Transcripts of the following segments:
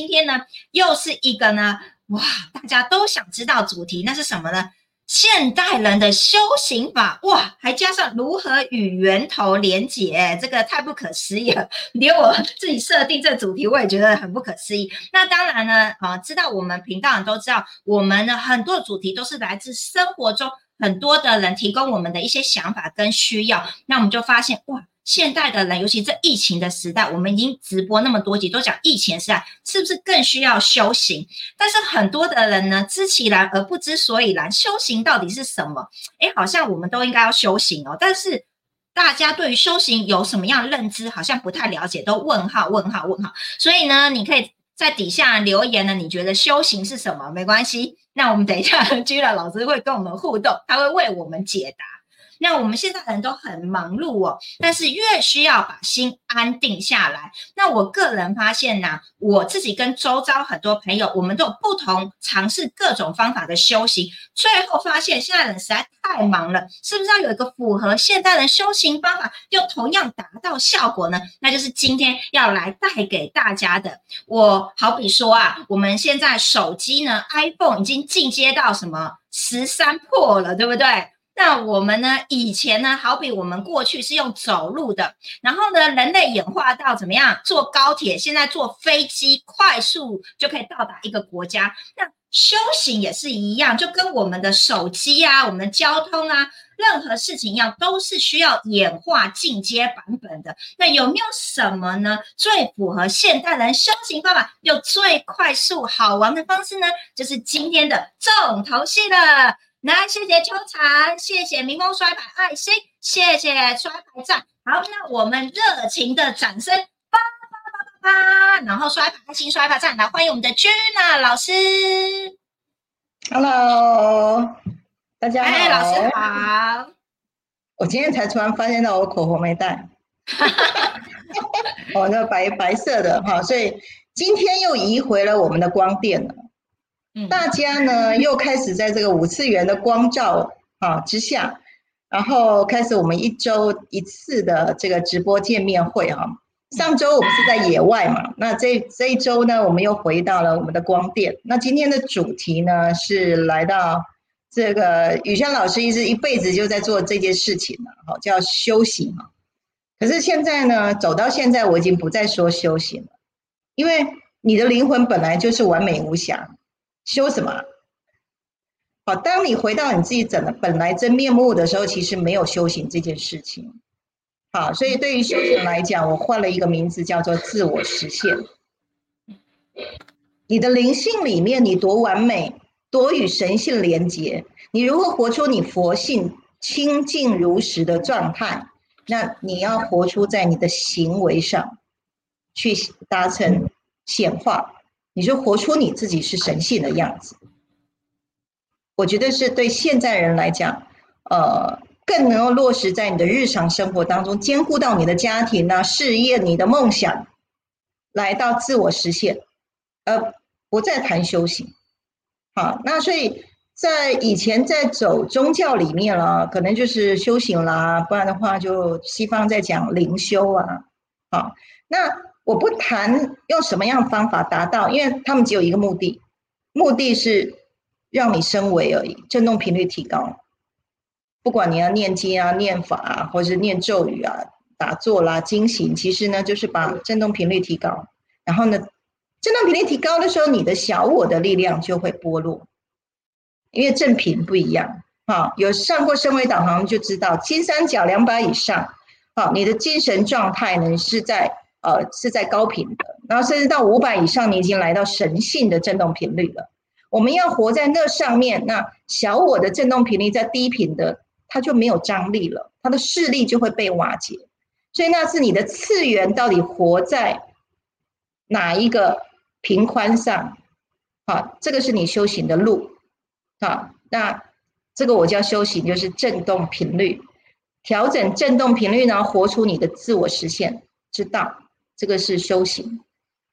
今天呢，又是一个呢，哇，大家都想知道主题，那是什么呢？现代人的修行法，哇，还加上如何与源头连结，这个太不可思议了。连我自己设定这主题，我也觉得很不可思议。那当然呢，啊，知道我们频道人都知道，我们的很多主题都是来自生活中很多的人提供我们的一些想法跟需要，那我们就发现，哇。现代的人，尤其这疫情的时代，我们已经直播那么多集，都讲疫情时代是不是更需要修行？但是很多的人呢，知其然而不知所以然，修行到底是什么？诶，好像我们都应该要修行哦，但是大家对于修行有什么样认知，好像不太了解，都问号问号问号。所以呢，你可以在底下留言呢，你觉得修行是什么？没关系，那我们等一下 居乐老师会跟我们互动，他会为我们解答。那我们现在人都很忙碌哦，但是越需要把心安定下来。那我个人发现呢，我自己跟周遭很多朋友，我们都有不同尝试各种方法的修行，最后发现现在人实在太忙了，是不是要有一个符合现代人修行方法，又同样达到效果呢？那就是今天要来带给大家的。我好比说啊，我们现在手机呢，iPhone 已经进阶到什么十三破了，对不对？那我们呢？以前呢，好比我们过去是用走路的，然后呢，人类演化到怎么样？坐高铁，现在坐飞机，快速就可以到达一个国家。那修行也是一样，就跟我们的手机啊、我们的交通啊，任何事情一样，都是需要演化进阶版本的。那有没有什么呢？最符合现代人修行方法又最快速好玩的方式呢？就是今天的重头戏了。来，谢谢秋蝉，谢谢民风衰败爱心，谢谢衰败赞。好，那我们热情的掌声，叭叭叭叭叭，然后衰败爱心，衰败赞，来欢迎我们的 Juna 老师。Hello，大家好。哎，老师好。我今天才突然发现到我口红没带。哈哈哈哦，那白白色的哈，所以今天又移回了我们的光电了。大家呢又开始在这个五次元的光照啊之下，然后开始我们一周一次的这个直播见面会哈。上周我们是在野外嘛，那这这一周呢，我们又回到了我们的光电。那今天的主题呢是来到这个雨轩老师一直一辈子就在做这件事情了，好叫修行哈。可是现在呢，走到现在我已经不再说修行了，因为你的灵魂本来就是完美无瑕。修什么？好，当你回到你自己整的本来真面目的时候，其实没有修行这件事情。好，所以对于修行来讲，我换了一个名字，叫做自我实现。你的灵性里面，你多完美，多与神性连接，你如何活出你佛性清净如实的状态？那你要活出在你的行为上去达成显化。你就活出你自己是神性的样子，我觉得是对现在人来讲，呃，更能够落实在你的日常生活当中，兼顾到你的家庭啊、事业、你的梦想，来到自我实现，而不再谈修行。好，那所以在以前在走宗教里面了，可能就是修行啦，不然的话就西方在讲灵修啊。好，那。我不谈用什么样方法达到，因为他们只有一个目的，目的是让你升维而已，振动频率提高。不管你要念经啊、念法啊，或者是念咒语啊、打坐啦、经行，其实呢就是把振动频率提高。然后呢，振动频率提高的时候，你的小我的力量就会剥落，因为振频不一样。哈，有上过升维导航就知道，金三角两百以上，好，你的精神状态呢是在。呃，是在高频的，然后甚至到五百以上，你已经来到神性的振动频率了。我们要活在那上面，那小我的振动频率在低频的，它就没有张力了，它的势力就会被瓦解。所以那是你的次元到底活在哪一个频宽上？好，这个是你修行的路。好，那这个我叫修行，就是振动频率，调整振动频率呢，活出你的自我实现之道。这个是修行，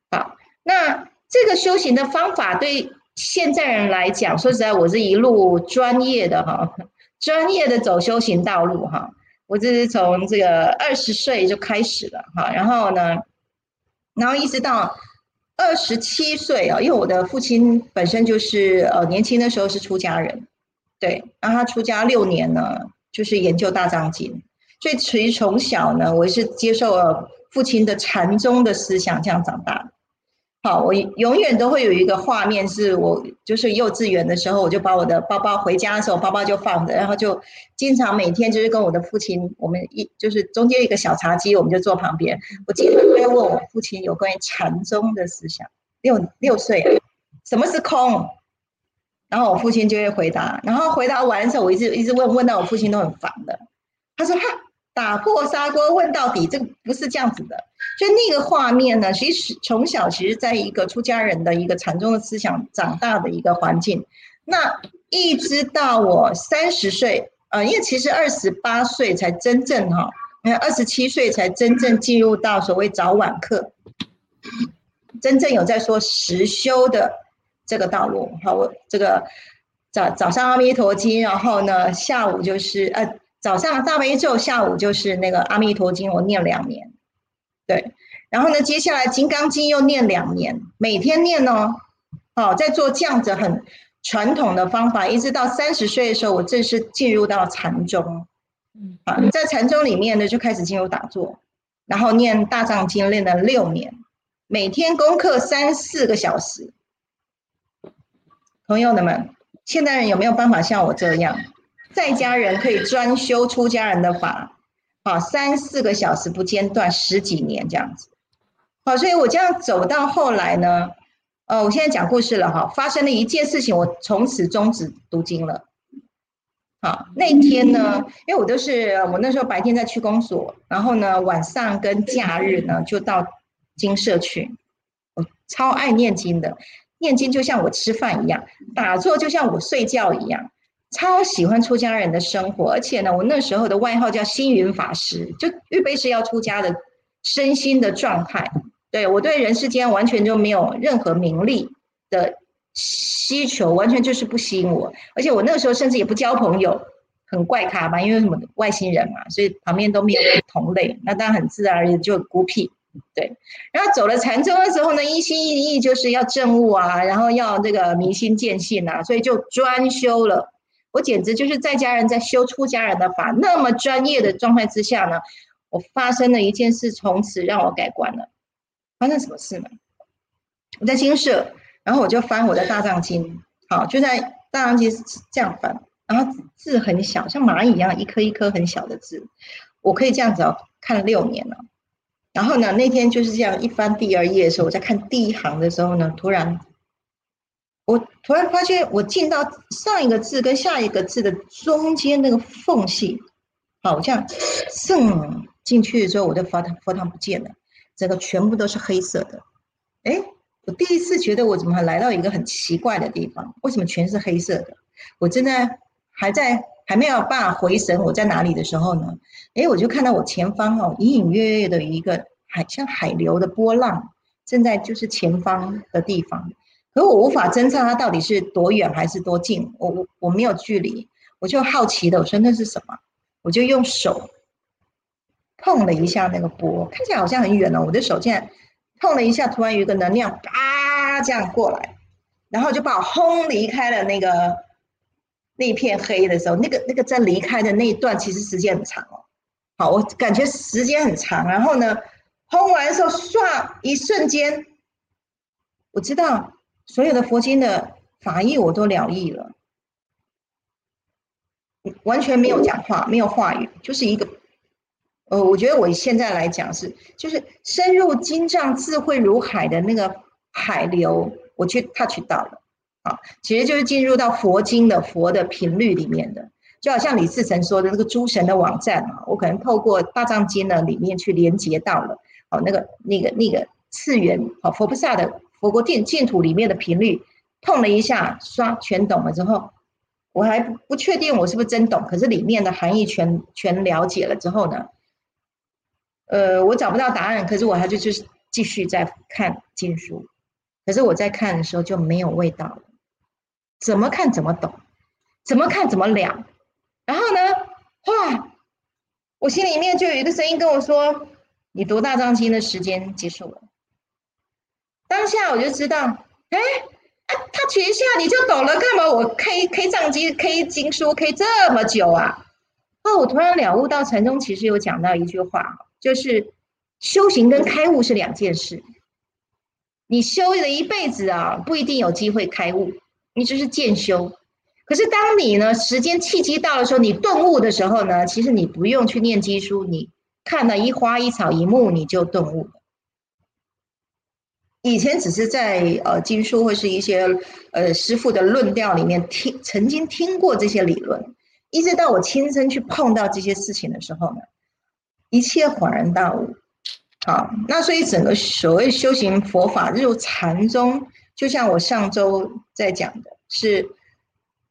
好，那这个修行的方法对现在人来讲，说实在，我是一路专业的哈，专业的走修行道路哈，我这是从这个二十岁就开始了哈，然后呢，然后一直到二十七岁啊，因为我的父亲本身就是呃年轻的时候是出家人，对，然后他出家六年呢，就是研究大藏经，所以其实从小呢，我是接受了父亲的禅宗的思想这样长大。好，我永远都会有一个画面，是我就是幼稚园的时候，我就把我的包包回家的时候，包包就放着，然后就经常每天就是跟我的父亲，我们一就是中间一个小茶几，我们就坐旁边，我经常会问我父亲有关于禅宗的思想。六六岁，什么是空？然后我父亲就会回答，然后回答完的时候，我一直一直问，问到我父亲都很烦的。他说：“哈。”打破砂锅问到底，这个不是这样子的。所以那个画面呢，其实从小其实在一个出家人的一个禅宗的思想长大的一个环境。那一直到我三十岁，呃，因为其实二十八岁才真正哈，二十七岁才真正进入到所谓早晚课，真正有在说实修的这个道路。好，我这个早早上阿弥陀经，然后呢下午就是呃。早上大悲咒，下午就是那个阿弥陀经，我念两年，对，然后呢，接下来金刚经又念两年，每天念哦，好，在做这样子很传统的方法，一直到三十岁的时候，我正式进入到禅宗，嗯，啊，在禅宗里面呢，就开始进入打坐，然后念大藏经，练了六年，每天功课三四个小时，朋友们，现代人有没有办法像我这样？在家人可以专修出家人的法，啊三四个小时不间断十几年这样子，好，所以我这样走到后来呢，呃，我现在讲故事了哈，发生了一件事情，我从此终止读经了。好，那天呢，因为我都是我那时候白天在区公所，然后呢晚上跟假日呢就到经社去，我超爱念经的，念经就像我吃饭一样，打坐就像我睡觉一样。超喜欢出家人的生活，而且呢，我那时候的外号叫星云法师，就预备是要出家的身心的状态。对我对人世间完全就没有任何名利的需求，完全就是不吸引我。而且我那个时候甚至也不交朋友，很怪咖吧，因为什么外星人嘛，所以旁边都没有同类，那当然很自然而然就孤僻。对，然后走了禅宗的时候呢，一心一意就是要证悟啊，然后要这个明心见性啊，所以就专修了。我简直就是在家人在修出家人的法，那么专业的状态之下呢，我发生了一件事，从此让我改观了。发生什么事呢？我在经社，然后我就翻我的大藏经，好，就在大藏经这样翻，然后字很小，像蚂蚁一样，一颗一颗很小的字，我可以这样子哦，看了六年了。然后呢，那天就是这样一翻第二页的时候，我在看第一行的时候呢，突然。我突然发现，我进到上一个字跟下一个字的中间那个缝隙，好像渗进去的时候，我的佛堂佛堂不见了，整个全部都是黑色的。哎，我第一次觉得我怎么还来到一个很奇怪的地方？为什么全是黑色的？我正在还在还没有办法回神我在哪里的时候呢？哎，我就看到我前方哦，隐隐约约的一个海像海流的波浪，正在就是前方的地方。可我无法侦测它到底是多远还是多近，我我我没有距离，我就好奇的我说那是什么？我就用手碰了一下那个波，看起来好像很远哦。我的手竟然碰了一下，突然有一个能量啪这样过来，然后就把我轰离开了那个那片黑的时候，那个那个在离开的那一段其实时间很长哦。好，我感觉时间很长，然后呢轰完的时候，唰一瞬间，我知道。所有的佛经的法义我都了义了，完全没有讲话，没有话语，就是一个，呃，我觉得我现在来讲是，就是深入经藏智慧如海的那个海流，我去 touch 到了，啊，其实就是进入到佛经的佛的频率里面的，就好像李自成说的那个诸神的网站啊，我可能透过大藏经呢里面去连接到了，哦，那个那个那个次元，好佛菩萨的。佛国净净土里面的频率碰了一下，刷全懂了之后，我还不确定我是不是真懂，可是里面的含义全全了解了之后呢，呃，我找不到答案，可是我还是就是继续在看经书，可是我在看的时候就没有味道了，怎么看怎么懂，怎么看怎么了，然后呢，哇，我心里面就有一个声音跟我说，你读大藏经的时间结束了。当下我就知道，哎，啊，他一下你就懂了，干嘛我 K K 藏经 K 经书 K 这么久啊？哦，我突然了悟到禅宗其实有讲到一句话，就是修行跟开悟是两件事。你修了一辈子啊，不一定有机会开悟，你只是渐修。可是当你呢时间契机到的时候，你顿悟的时候呢，其实你不用去念经书，你看了一花一草一木，你就顿悟。以前只是在呃经书或是一些呃师傅的论调里面听，曾经听过这些理论，一直到我亲身去碰到这些事情的时候呢，一切恍然大悟。好，那所以整个所谓修行佛法入禅宗，就像我上周在讲的，是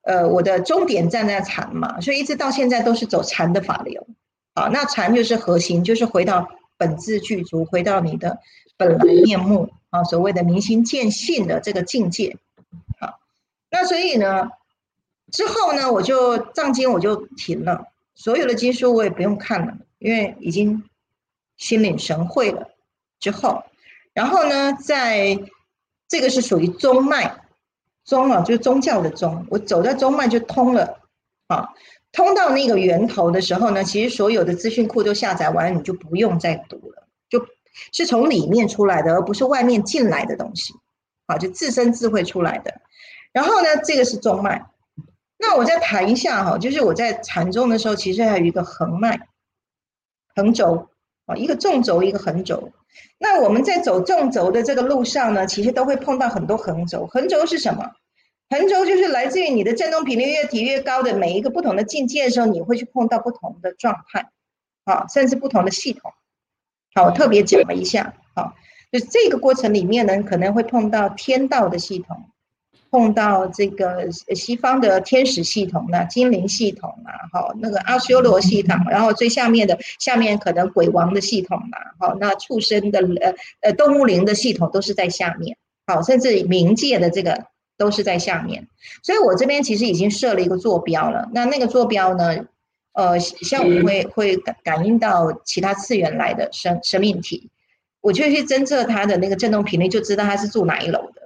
呃我的终点站在禅嘛，所以一直到现在都是走禅的法流。好，那禅就是核心，就是回到本质具足，回到你的本来面目啊，所谓的明心见性的这个境界。好，那所以呢，之后呢，我就藏经我就停了，所有的经书我也不用看了，因为已经。心领神会了之后，然后呢，在这个是属于中脉，中啊就是宗教的宗，我走在中脉就通了啊，通到那个源头的时候呢，其实所有的资讯库都下载完，你就不用再读了，是从里面出来的，而不是外面进来的东西，好，就自身智慧出来的。然后呢，这个是中脉，那我再谈一下哈，就是我在禅宗的时候，其实还有一个横脉，横轴。啊，一个纵轴，一个横轴。那我们在走纵轴的这个路上呢，其实都会碰到很多横轴。横轴是什么？横轴就是来自于你的振动频率越提越高的每一个不同的境界的时候，你会去碰到不同的状态，啊，甚至不同的系统。好，我特别讲了一下，好，就这个过程里面呢，可能会碰到天道的系统。碰到这个西方的天使系统呢，精灵系统啊，好，那个阿修罗系统，然后最下面的下面可能鬼王的系统嘛，好，那畜生的呃呃动物灵的系统都是在下面，好，甚至冥界的这个都是在下面，所以我这边其实已经设了一个坐标了。那那个坐标呢，呃，像我们会会感感应到其他次元来的生生命体，我就去侦测它的那个振动频率，就知道它是住哪一楼的。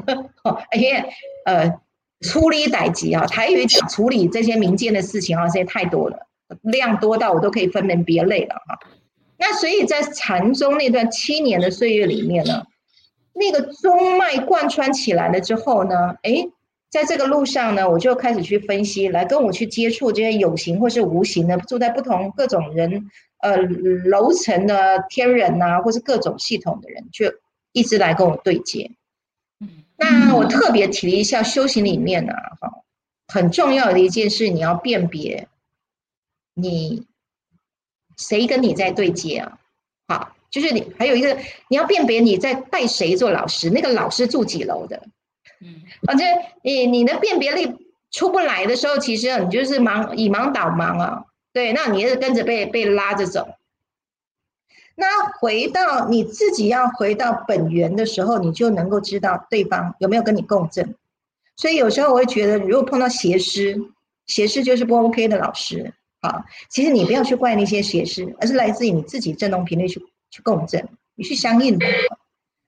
哦，因为呃，处理歹疾啊，台语讲处理这些民间的事情啊，这些太多了，量多到我都可以分门别类了哈。那所以在禅宗那段七年的岁月里面呢，那个中脉贯穿起来了之后呢，哎，在这个路上呢，我就开始去分析，来跟我去接触这些有形或是无形的，住在不同各种人呃楼层的天人呐，或是各种系统的人，就一直来跟我对接。那我特别提了一下修行里面呢，哈，很重要的一件事，你要辨别你谁跟你在对接啊，好，就是你还有一个你要辨别你在带谁做老师，那个老师住几楼的，嗯，反正你你的辨别力出不来的时候，其实你就是忙以忙倒盲啊，对，那你也是跟着被被拉着走。那回到你自己要回到本源的时候，你就能够知道对方有没有跟你共振。所以有时候我会觉得，如果碰到邪师，邪师就是不 OK 的老师啊。其实你不要去怪那些邪师，而是来自于你自己振动频率去去共振，你去相应的，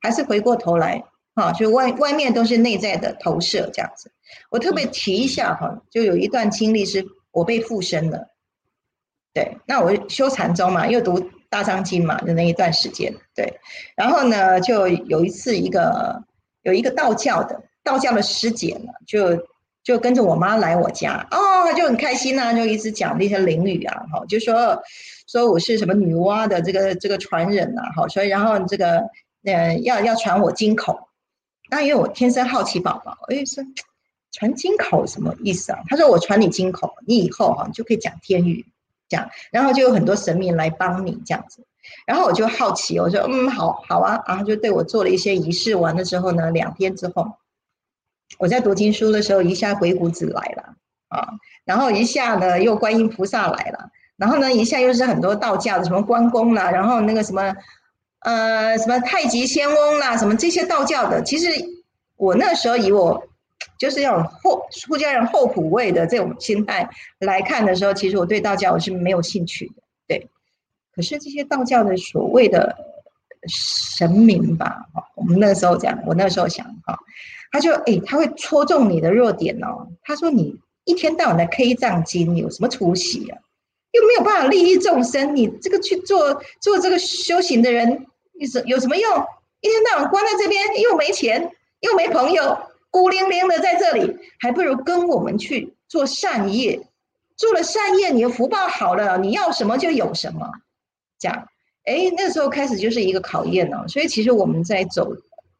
还是回过头来啊，就外外面都是内在的投射这样子。我特别提一下哈，就有一段经历是我被附身了。对，那我修禅宗嘛，又读。大藏经嘛就那一段时间，对，然后呢，就有一次一个有一个道教的道教的师姐呢，就就跟着我妈来我家，哦，就很开心呐，就一直讲那些灵语啊，哈，就说说我是什么女娲的这个这个传人呐，哈，所以然后这个呃要要传我金口，那因为我天生好奇宝宝，哎说传金口什么意思啊？他说我传你金口，你以后哈就可以讲天语。这样，然后就有很多神明来帮你这样子，然后我就好奇，我说嗯，好好啊，然后就对我做了一些仪式。完了之后呢，两天之后，我在读经书的时候，一下鬼谷子来了啊，然后一下呢又观音菩萨来了，然后呢一下又是很多道教的什么关公啦，然后那个什么呃什么太极仙翁啦，什么这些道教的，其实我那时候以我。就是要后出家人后普位的这种心态来看的时候，其实我对道教我是没有兴趣的。对，可是这些道教的所谓的神明吧，我们那时候讲，我那时候想，哈，他就哎，他会戳中你的弱点哦。他说你一天到晚的 K 藏经有什么出息啊？又没有办法利益众生，你这个去做做这个修行的人，有什有什么用？一天到晚关在这边，又没钱，又没朋友，孤零零的在这里，还不如跟我们去做善业。做了善业，你的福报好了，你要什么就有什么。这样，哎，那时候开始就是一个考验哦。所以其实我们在走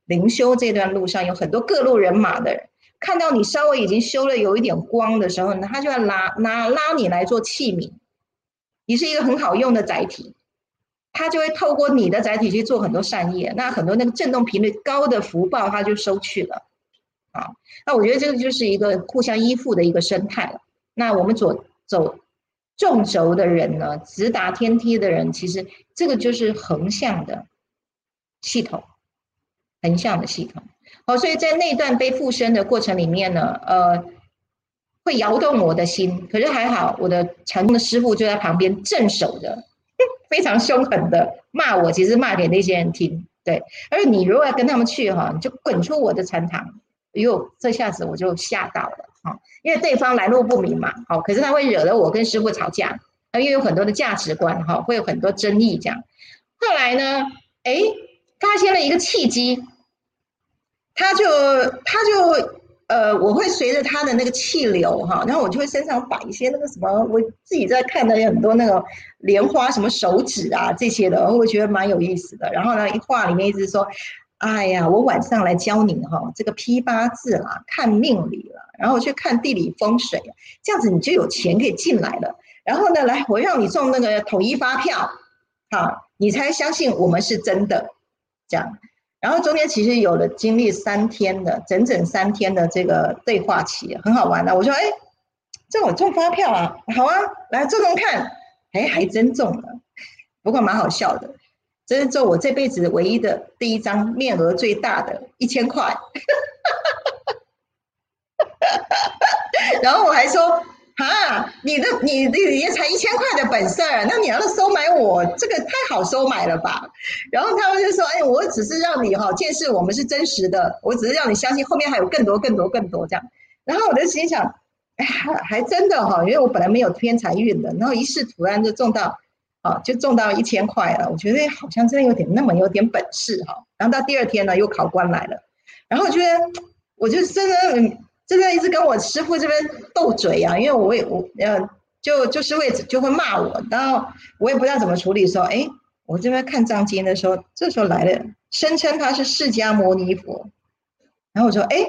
灵修这段路上，有很多各路人马的人，看到你稍微已经修了有一点光的时候，他就要拉拉拉你来做器皿。你是一个很好用的载体，它就会透过你的载体去做很多善业。那很多那个振动频率高的福报，它就收去了。啊，那我觉得这个就是一个互相依附的一个生态了。那我们走走纵轴的人呢，直达天梯的人，其实这个就是横向的系统，横向的系统。好，所以在那段被附身的过程里面呢，呃，会摇动我的心。可是还好，我的禅宗的师傅就在旁边镇守着，非常凶狠的骂我，其实骂给那些人听。对，而你如果要跟他们去哈，你就滚出我的禅堂。哟，这下子我就吓到了哈。因为对方来路不明嘛，好，可是他会惹得我跟师傅吵架，因为有很多的价值观，哈，会有很多争议这样。后来呢，哎，发现了一个契机，他就他就呃，我会随着他的那个气流哈，然后我就会身上摆一些那个什么，我自己在看的有很多那个莲花什么手指啊这些的，我觉得蛮有意思的。然后呢，一画里面一直说。哎呀，我晚上来教你哈，这个批八字啦，看命理了，然后去看地理风水，这样子你就有钱可以进来了。然后呢，来我让你中那个统一发票，好，你才相信我们是真的。这样，然后中间其实有了经历三天的整整三天的这个对话期，很好玩的。我说，哎，这我中发票啊，好啊，来中中看，哎，还真中了，不过蛮好笑的。这是中我这辈子唯一的第一张面额最大的一千块，然后我还说啊，你的你你也才一千块的本事儿，那你要是收买我，这个太好收买了吧？然后他们就说，哎，我只是让你哈见识我们是真实的，我只是让你相信后面还有更多更多更多这样。然后我就心想，哎，还还真的哈，因为我本来没有偏财运的，然后一试突然就中到。啊，就中到一千块了，我觉得好像真的有点那么有点本事哈。然后到第二天呢，又考官来了，然后觉得我就真的正在一直跟我师傅这边斗嘴啊，因为我也我呃就就是会就会骂我，然后我也不知道怎么处理。说哎，我这边看藏经的时候，这时候来了，声称他是释迦牟尼佛，然后我说哎。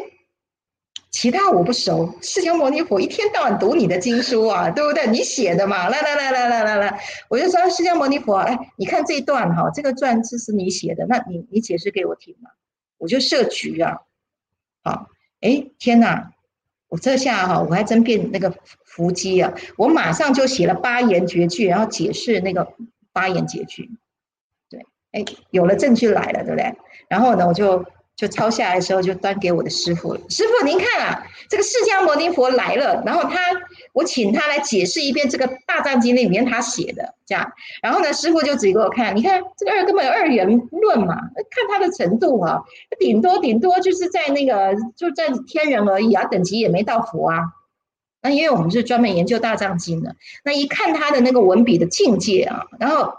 其他我不熟，释迦牟尼佛一天到晚读你的经书啊，对不对？你写的嘛，来来来来来来来，我就说释迦牟尼佛，哎，你看这一段哈，这个传字是你写的，那你你解释给我听嘛，我就设局啊，好，哎，天哪，我这下哈，我还真变那个伏击啊，我马上就写了八言绝句，然后解释那个八言绝句，对，哎，有了证据来了，对不对？然后呢，我就。就抄下来的时候，就端给我的师傅了。师傅，您看啊，这个释迦牟尼佛来了，然后他，我请他来解释一遍这个大藏经里面他写的这样。然后呢，师傅就指给我看，你看这个二根本二元论嘛，看他的程度啊，顶多顶多就是在那个就在天人而已啊，等级也没到佛啊。那因为我们是专门研究大藏经的，那一看他的那个文笔的境界啊，然后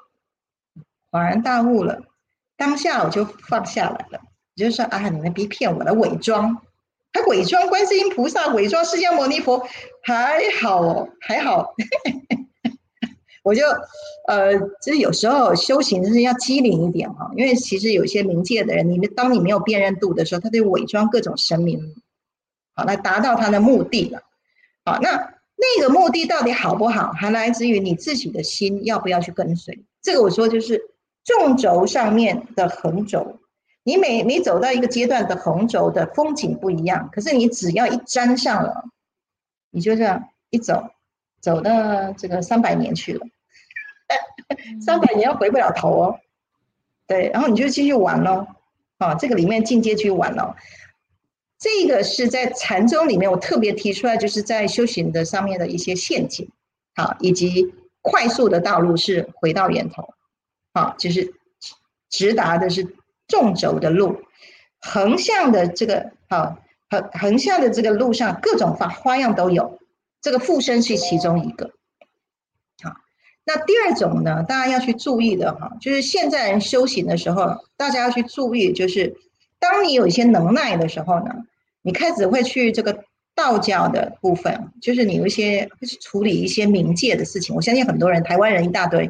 恍然大悟了，当下我就放下来了。就是说啊，你们别骗我了，伪装，他伪装观世音菩萨，伪装释迦牟尼佛，还好哦，还好。我就呃，就是有时候修行就是要机灵一点哈，因为其实有些冥界的人，你们当你没有辨认度的时候，他就伪装各种神明，好来达到他的目的了。好，那那个目的到底好不好，还来自于你自己的心要不要去跟随。这个我说就是纵轴上面的横轴。你每你走到一个阶段的横轴的风景不一样，可是你只要一沾上了，你就这样一走，走到这个三百年去了，三百年要回不了头哦。对，然后你就继续玩喽，啊，这个里面进阶去玩喽。这个是在禅宗里面，我特别提出来，就是在修行的上面的一些陷阱，好，以及快速的道路是回到源头，啊，就是。直达的是纵轴的路，横向的这个啊横横向的这个路上各种花花样都有，这个附身是其中一个。好，那第二种呢，大家要去注意的哈，就是现在人修行的时候，大家要去注意，就是当你有一些能耐的时候呢，你开始会去这个。道教的部分，就是你有一些处理一些冥界的事情。我相信很多人，台湾人一大堆，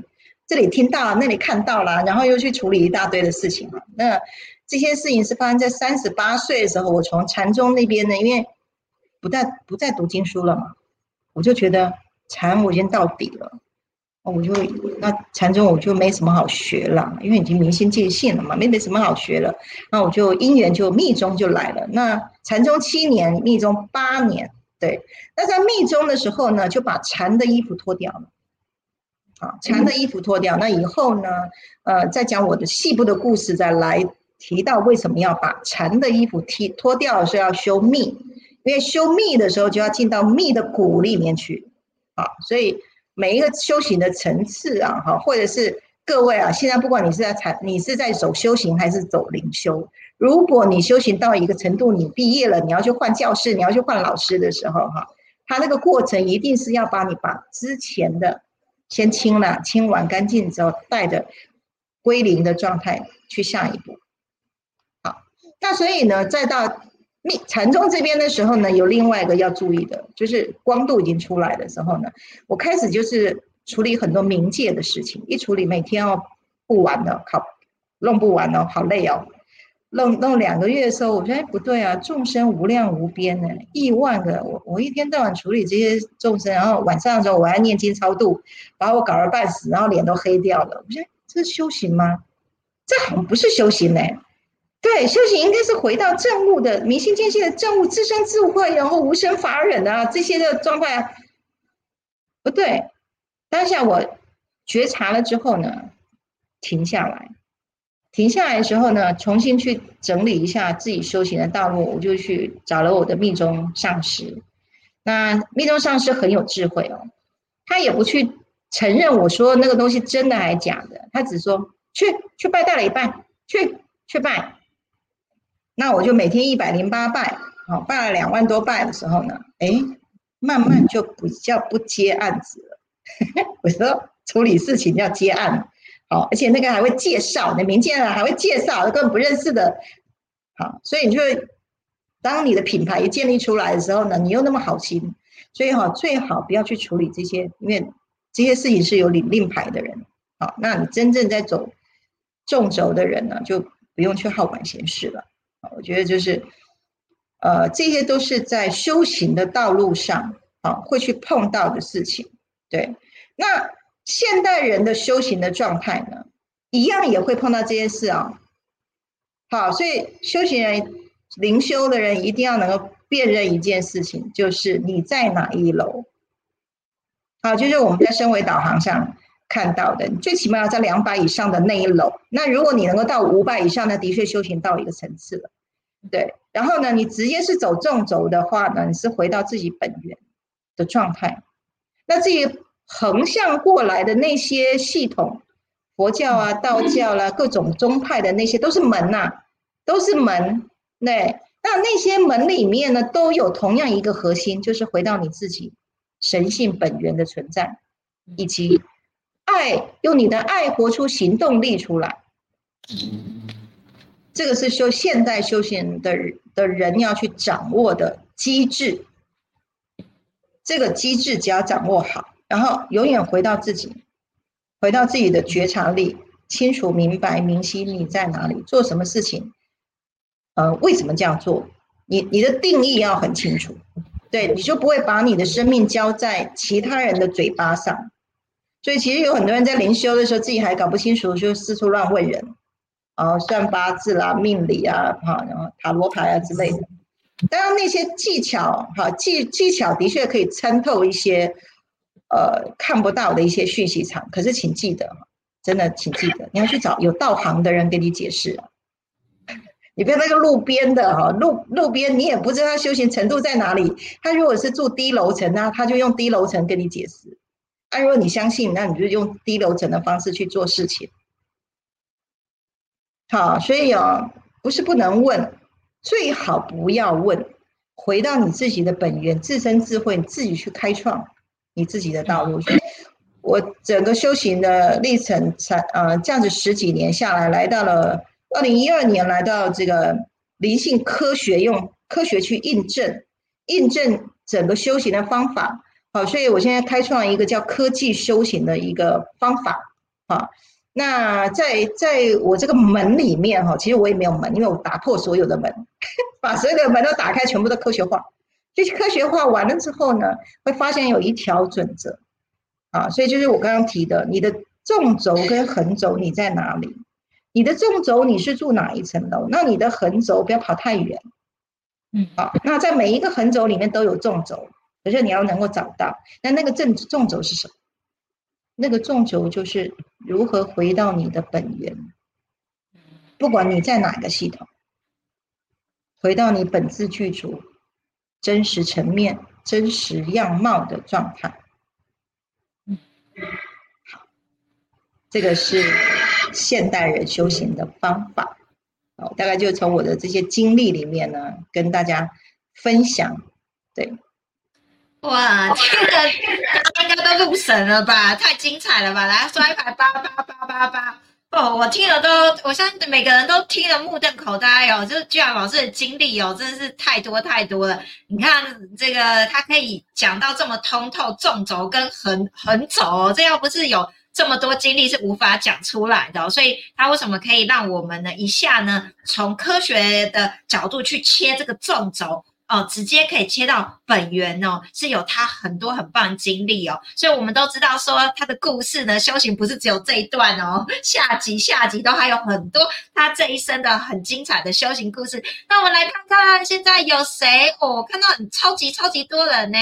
这里听到，那里看到了，然后又去处理一大堆的事情哈。那这些事情是发生在三十八岁的时候，我从禅宗那边呢，因为不再不再读经书了嘛，我就觉得禅我已经到底了。我就那禅宗我就没什么好学了，因为已经明心见性了嘛，没没什么好学了。那我就因缘就密宗就来了。那禅宗七年，密宗八年，对。那在密宗的时候呢，就把禅的衣服脱掉了。啊，禅的衣服脱掉。那以后呢，呃，再讲我的细部的故事，再来提到为什么要把禅的衣服脱脱掉，是要修密，因为修密的时候就要进到密的骨里面去。啊，所以。每一个修行的层次啊，哈，或者是各位啊，现在不管你是在禅，你是在走修行还是走灵修，如果你修行到一个程度，你毕业了，你要去换教室，你要去换老师的时候，哈，他那个过程一定是要把你把之前的先清了，清完干净之后，带着归零的状态去下一步。好，那所以呢，再到。密禅宗这边的时候呢，有另外一个要注意的，就是光度已经出来的时候呢，我开始就是处理很多冥界的事情，一处理每天要不完的，靠，弄不完哦，好累哦，弄弄两个月的时候，我觉得不对啊，众生无量无边呢，亿万个，我我一天到晚处理这些众生，然后晚上的时候我还念经超度，把我搞得半死，然后脸都黑掉了，我觉得这是修行吗？这好像不是修行呢。对，修行应该是回到正悟的明心见性的正悟，自生自慧，然后无生法忍啊，这些的状态不对。当下我觉察了之后呢，停下来，停下来的时候呢，重新去整理一下自己修行的道路，我就去找了我的密宗上师。那密宗上师很有智慧哦，他也不去承认我说那个东西真的还是假的，他只说去去拜大礼拜，去去拜。那我就每天一百零八拜，好拜了两万多拜的时候呢，哎，慢慢就比较不接案子了。我说处理事情要接案，好，而且那个还会介绍，那民间人还会介绍，根本不认识的，好，所以你就当你的品牌一建立出来的时候呢，你又那么好心，所以哈，最好不要去处理这些，因为这些事情是有领令牌的人，好，那你真正在走纵轴的人呢，就不用去好管闲事了。我觉得就是，呃，这些都是在修行的道路上啊会去碰到的事情。对，那现代人的修行的状态呢，一样也会碰到这些事啊。好，所以修行人、灵修的人一定要能够辨认一件事情，就是你在哪一楼。好，就是我们在升维导航上。看到的，最起码要在两百以上的那一楼。那如果你能够到五百以上，那的确修行到一个层次了。对，然后呢，你直接是走纵轴的话呢，你是回到自己本源的状态。那这些横向过来的那些系统，佛教啊、道教啦、各种宗派的那些都是门呐，都是门。对，那那些门里面呢，都有同样一个核心，就是回到你自己神性本源的存在，以及。爱用你的爱活出行动力出来，这个是修现代修行的的人要去掌握的机制。这个机制只要掌握好，然后永远回到自己，回到自己的觉察力，清楚明白明晰你在哪里，做什么事情，呃，为什么这样做？你你的定义要很清楚，对，你就不会把你的生命交在其他人的嘴巴上。所以其实有很多人在灵修的时候，自己还搞不清楚，就四处乱问人，啊，算八字啦、命理啊，哈，然后塔罗牌啊之类的。当然那些技巧，哈，技技巧的确可以参透一些，呃，看不到的一些讯息场。可是请记得，真的请记得，你要去找有道行的人给你解释。你不要那个路边的哈，路路边你也不知道他修行程度在哪里。他如果是住低楼层呢，他就用低楼层跟你解释。啊，如果你相信，那你就用低楼层的方式去做事情。好，所以啊，不是不能问，最好不要问，回到你自己的本源，自身智慧，你自己去开创你自己的道路。我整个修行的历程，才呃这样子十几年下来，来到了二零一二年，来到这个灵性科学，用科学去印证，印证整个修行的方法。好，所以我现在开创一个叫科技修行的一个方法。好，那在在我这个门里面哈，其实我也没有门，因为我打破所有的门，把所有的门都打开，全部都科学化。这些科学化完了之后呢，会发现有一条准则。啊，所以就是我刚刚提的，你的纵轴跟横轴你在哪里？你的纵轴你是住哪一层楼？那你的横轴不要跑太远。嗯，好，那在每一个横轴里面都有纵轴，可是你要能够找到，那那个正纵轴是什么？那个纵轴就是如何回到你的本源，不管你在哪个系统，回到你本自具足、真实层面、真实样貌的状态。好，这个是现代人修行的方法。哦，大概就从我的这些经历里面呢，跟大家分享。对，哇，这个应该都入神了吧？太精彩了吧！来，刷一排八八八八八。哦，我听了都，我相信每个人都听了目瞪口呆哦。就是居然老师的经历哦，真的是太多太多了。你看这个，他可以讲到这么通透，纵轴跟横横轴，这要不是有这么多经历，是无法讲出来的。所以，他为什么可以让我们呢一下呢，从科学的角度去切这个纵轴？哦，直接可以切到本源哦，是有他很多很棒的经历哦，所以我们都知道说他的故事呢，修行不是只有这一段哦，下集下集都还有很多他这一生的很精彩的修行故事。那我们来看看现在有谁哦，看到很超级超级多人呢，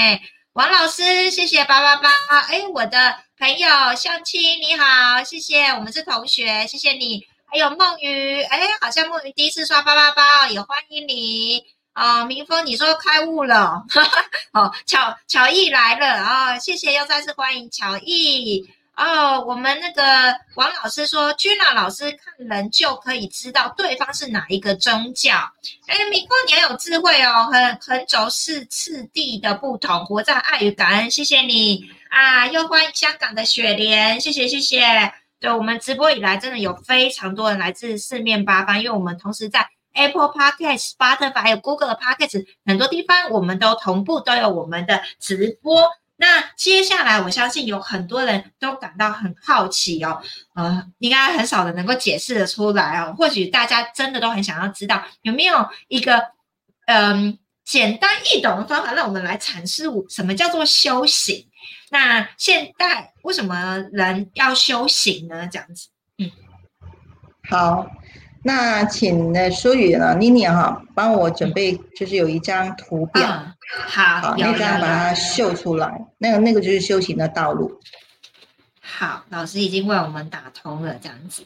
王老师，谢谢八八八，哎，我的朋友相亲你好，谢谢，我们是同学，谢谢你，还有梦鱼，哎，好像梦鱼第一次刷八八八，也欢迎你。啊，明峰，你说开悟了，哈哦，巧巧艺来了啊，谢谢，又再次欢迎巧艺哦。我们那个王老师说，君娜老师看人就可以知道对方是哪一个宗教。哎，明峰你很有智慧哦，很很轴是次第的不同，活在爱与感恩。谢谢你啊，又欢迎香港的雪莲，谢谢谢谢。对我们直播以来，真的有非常多人来自四面八方，因为我们同时在。Apple Podcast、Spotify 还有 Google Podcast，很多地方我们都同步都有我们的直播。那接下来，我相信有很多人都感到很好奇哦，呃，应该很少人能够解释的出来哦。或许大家真的都很想要知道，有没有一个嗯简单易懂的方法，让我们来阐释什么叫做修行？那现在为什么人要修行呢？这样子，嗯，好。那请呢，淑宇呢，妮妮哈，帮我准备，就是有一张图表，好，那张把它秀出来，那个那个就是修行的道路。好，老师已经为我们打通了，这样子。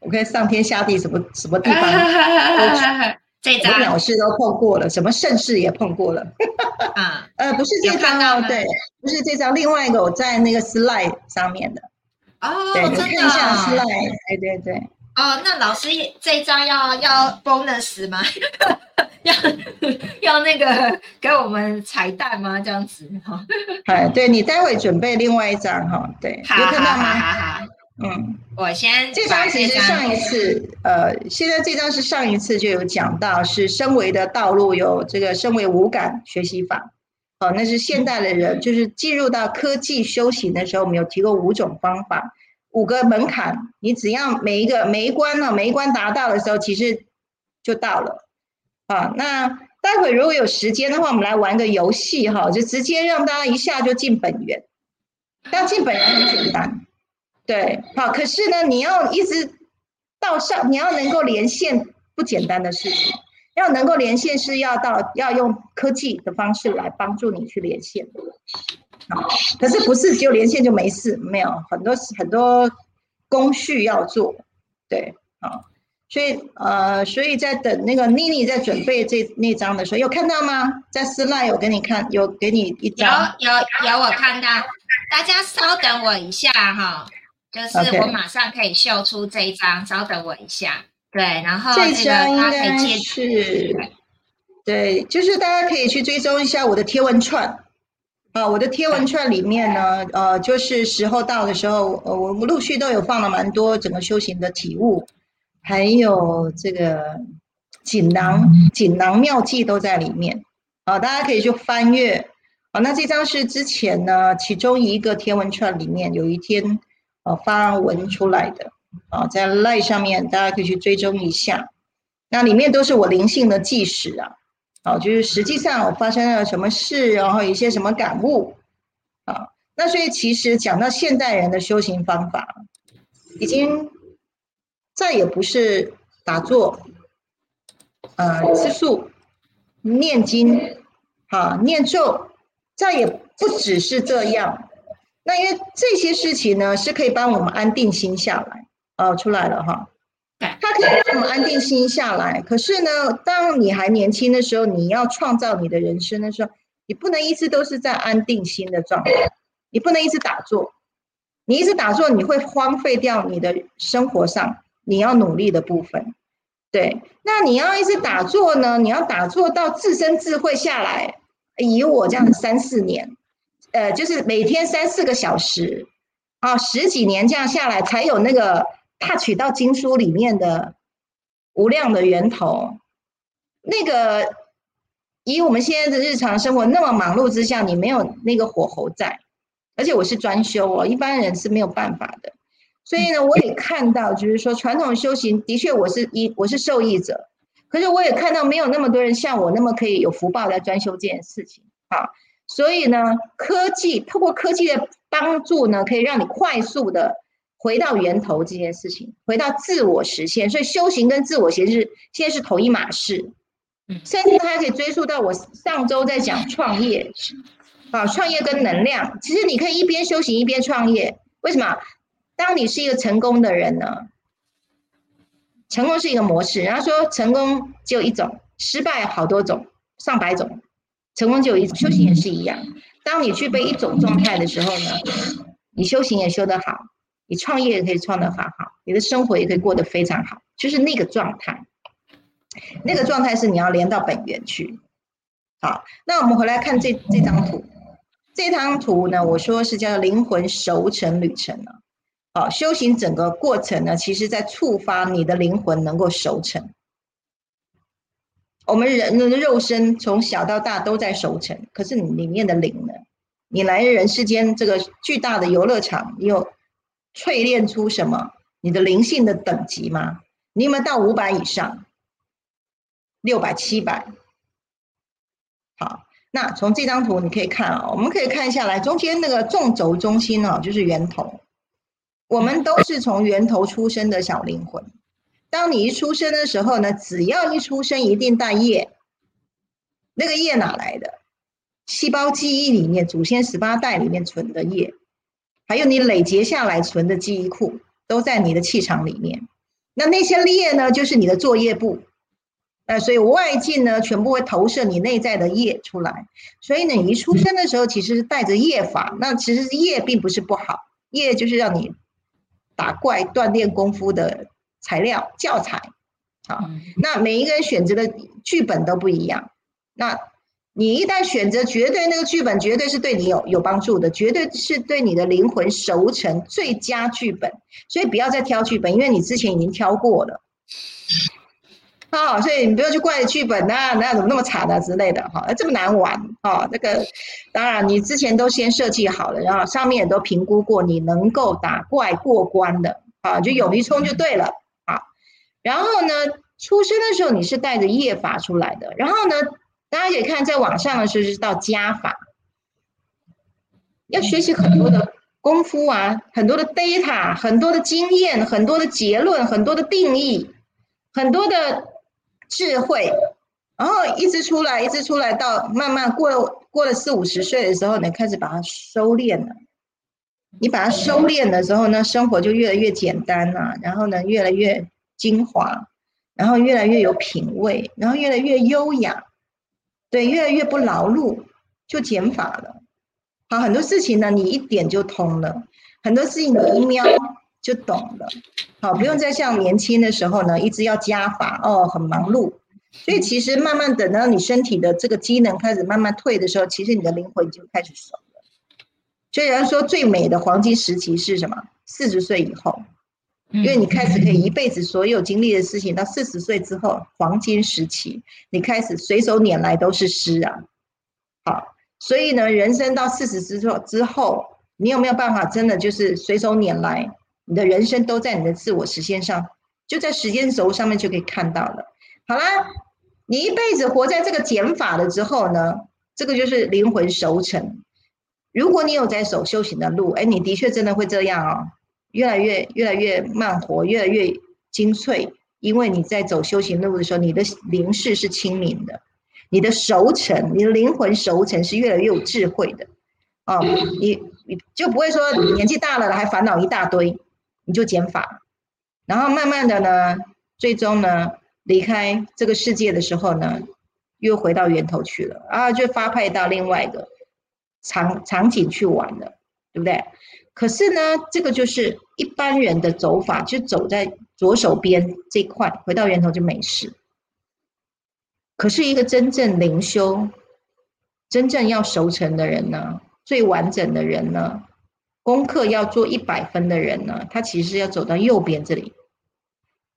我看上天下地什么什么地方，这张鸟事都碰过了，什么盛世也碰过了。啊，呃，不是这张哦，对，不是这张，另外一个我在那个 slide 上面的。哦，对，你。看一下 slide，哎，对对。哦，那老师这一张要要 bonus 吗？要要那个给我们彩蛋吗？这样子哈？哎，对你待会准备另外一张哈，对，有看到吗？嗯，我先这张其实上一次，呃，现在这张是上一次就有讲到，是升维的道路有这个升维五感学习法，哦，那是现代的人就是进入到科技修行的时候，我们有提供五种方法。五个门槛，你只要每一个每一关呢，每一关达到的时候，其实就到了啊。那待会如果有时间的话，我们来玩个游戏哈，就直接让大家一下就进本源。但进本源很简单，对，好。可是呢，你要一直到上，你要能够连线，不简单的事情。要能够连线，是要到要用科技的方式来帮助你去连线。可是不是只有连线就没事，没有很多很多工序要做，对，啊，所以呃，所以在等那个妮妮在准备这那张的时候，有看到吗？在私赖有给你看，有给你一张，有有有我看到，大家稍等我一下哈，就是我马上可以秀出这一张，稍等我一下。对，然后这张应该是，对，就是大家可以去追踪一下我的贴文串。啊，我的贴文串里面呢，呃，就是时候到的时候，呃，我们陆续都有放了蛮多整个修行的体悟，还有这个锦囊锦囊妙计都在里面。啊，大家可以去翻阅。啊，那这张是之前呢，其中一个贴文串里面有一天呃发文出来的。啊，在 Line 上面大家可以去追踪一下。那里面都是我灵性的纪实啊。啊，就是实际上我发生了什么事，然后一些什么感悟，啊，那所以其实讲到现代人的修行方法，已经再也不是打坐，呃，吃素、念经，啊，念咒，再也不只是这样。那因为这些事情呢，是可以帮我们安定心下来，哦，出来了哈。他可以让我们安定心下来。可是呢，当你还年轻的时候，你要创造你的人生的时候，你不能一直都是在安定心的状态，你不能一直打坐。你一直打坐，你会荒废掉你的生活上你要努力的部分。对，那你要一直打坐呢？你要打坐到自身智慧下来，以我这样三四年，呃，就是每天三四个小时啊，十几年这样下来，才有那个。踏取到经书里面的无量的源头，那个以我们现在的日常生活那么忙碌之下，你没有那个火候在，而且我是专修哦，一般人是没有办法的。所以呢，我也看到，就是说传统修行的确我是一我是受益者，可是我也看到没有那么多人像我那么可以有福报来专修这件事情啊。所以呢，科技透过科技的帮助呢，可以让你快速的。回到源头这件事情，回到自我实现，所以修行跟自我实现是现在是同一码事。嗯，甚至它可以追溯到我上周在讲创业，啊，创业跟能量，其实你可以一边修行一边创业。为什么？当你是一个成功的人呢？成功是一个模式，然后说成功只有一种，失败好多种，上百种，成功只有一种，修行也是一样。当你具备一种状态的时候呢，你修行也修得好。你创业也可以创得很好，你的生活也可以过得非常好，就是那个状态。那个状态是你要连到本源去。好，那我们回来看这这张图。这张图呢，我说是叫灵魂熟成旅程啊。好，修行整个过程呢，其实在触发你的灵魂能够熟成。我们人的肉身从小到大都在熟成，可是你里面的灵呢？你来人世间这个巨大的游乐场，你有？淬炼出什么？你的灵性的等级吗？你有没有到五百以上？六百、七百？好，那从这张图你可以看啊，我们可以看下来，中间那个纵轴中心呢，就是源头。我们都是从源头出生的小灵魂。当你一出生的时候呢，只要一出生，一定带业。那个业哪来的？细胞记忆里面，祖先十八代里面存的业。还有你累积下来存的记忆库，都在你的气场里面。那那些业呢，就是你的作业簿。那，所以外境呢，全部会投射你内在的业出来。所以呢，你一出生的时候，其实是带着业法。那其实业并不是不好，业就是让你打怪锻炼功夫的材料教材。好，那每一个人选择的剧本都不一样。那你一旦选择，绝对那个剧本绝对是对你有有帮助的，绝对是对你的灵魂熟成最佳剧本。所以不要再挑剧本，因为你之前已经挑过了。好，所以你不要去怪剧本呐，那怎么那么惨啊之类的哈，这么难玩啊？这个当然你之前都先设计好了，然后上面也都评估过，你能够打怪过关的啊，就勇于冲就对了啊。然后呢，出生的时候你是带着业法出来的，然后呢？大家可以看，在网上的时候是到加法，要学习很多的功夫啊，很多的 data，很多的经验，很多的结论，很多的定义，很多的智慧，然后一直出来，一直出来，到慢慢过了过了四五十岁的时候，你开始把它收敛了。你把它收敛的时候呢，生活就越来越简单了，然后呢，越来越精华，然后越来越有品味，然后越来越优雅。对，越来越不劳碌，就减法了。好，很多事情呢，你一点就通了。很多事情你一瞄就懂了。好，不用再像年轻的时候呢，一直要加法哦，很忙碌。所以其实慢慢等到你身体的这个机能开始慢慢退的时候，其实你的灵魂就开始熟了。所以人说最美的黄金时期是什么？四十岁以后，因为你开始可以一辈子所有经历的事情，到四十岁之后黄金时期，你开始随手拈来都是诗啊。好，所以呢，人生到四十之后之后，你有没有办法真的就是随手拈来？你的人生都在你的自我实现上，就在时间轴上面就可以看到了。好啦，你一辈子活在这个减法了之后呢，这个就是灵魂熟成。如果你有在走修行的路，哎，你的确真的会这样哦，越来越越来越慢活，越来越精粹，因为你在走修行路的时候，你的灵视是清明的，你的熟成，你的灵魂熟成是越来越有智慧的。哦，你你就不会说年纪大了还烦恼一大堆。你就减法，然后慢慢的呢，最终呢离开这个世界的时候呢，又回到源头去了啊，就发配到另外一个场场景去玩了，对不对？可是呢，这个就是一般人的走法，就走在左手边这块，回到源头就没事。可是一个真正灵修、真正要熟成的人呢，最完整的人呢？功课要做一百分的人呢，他其实要走到右边这里。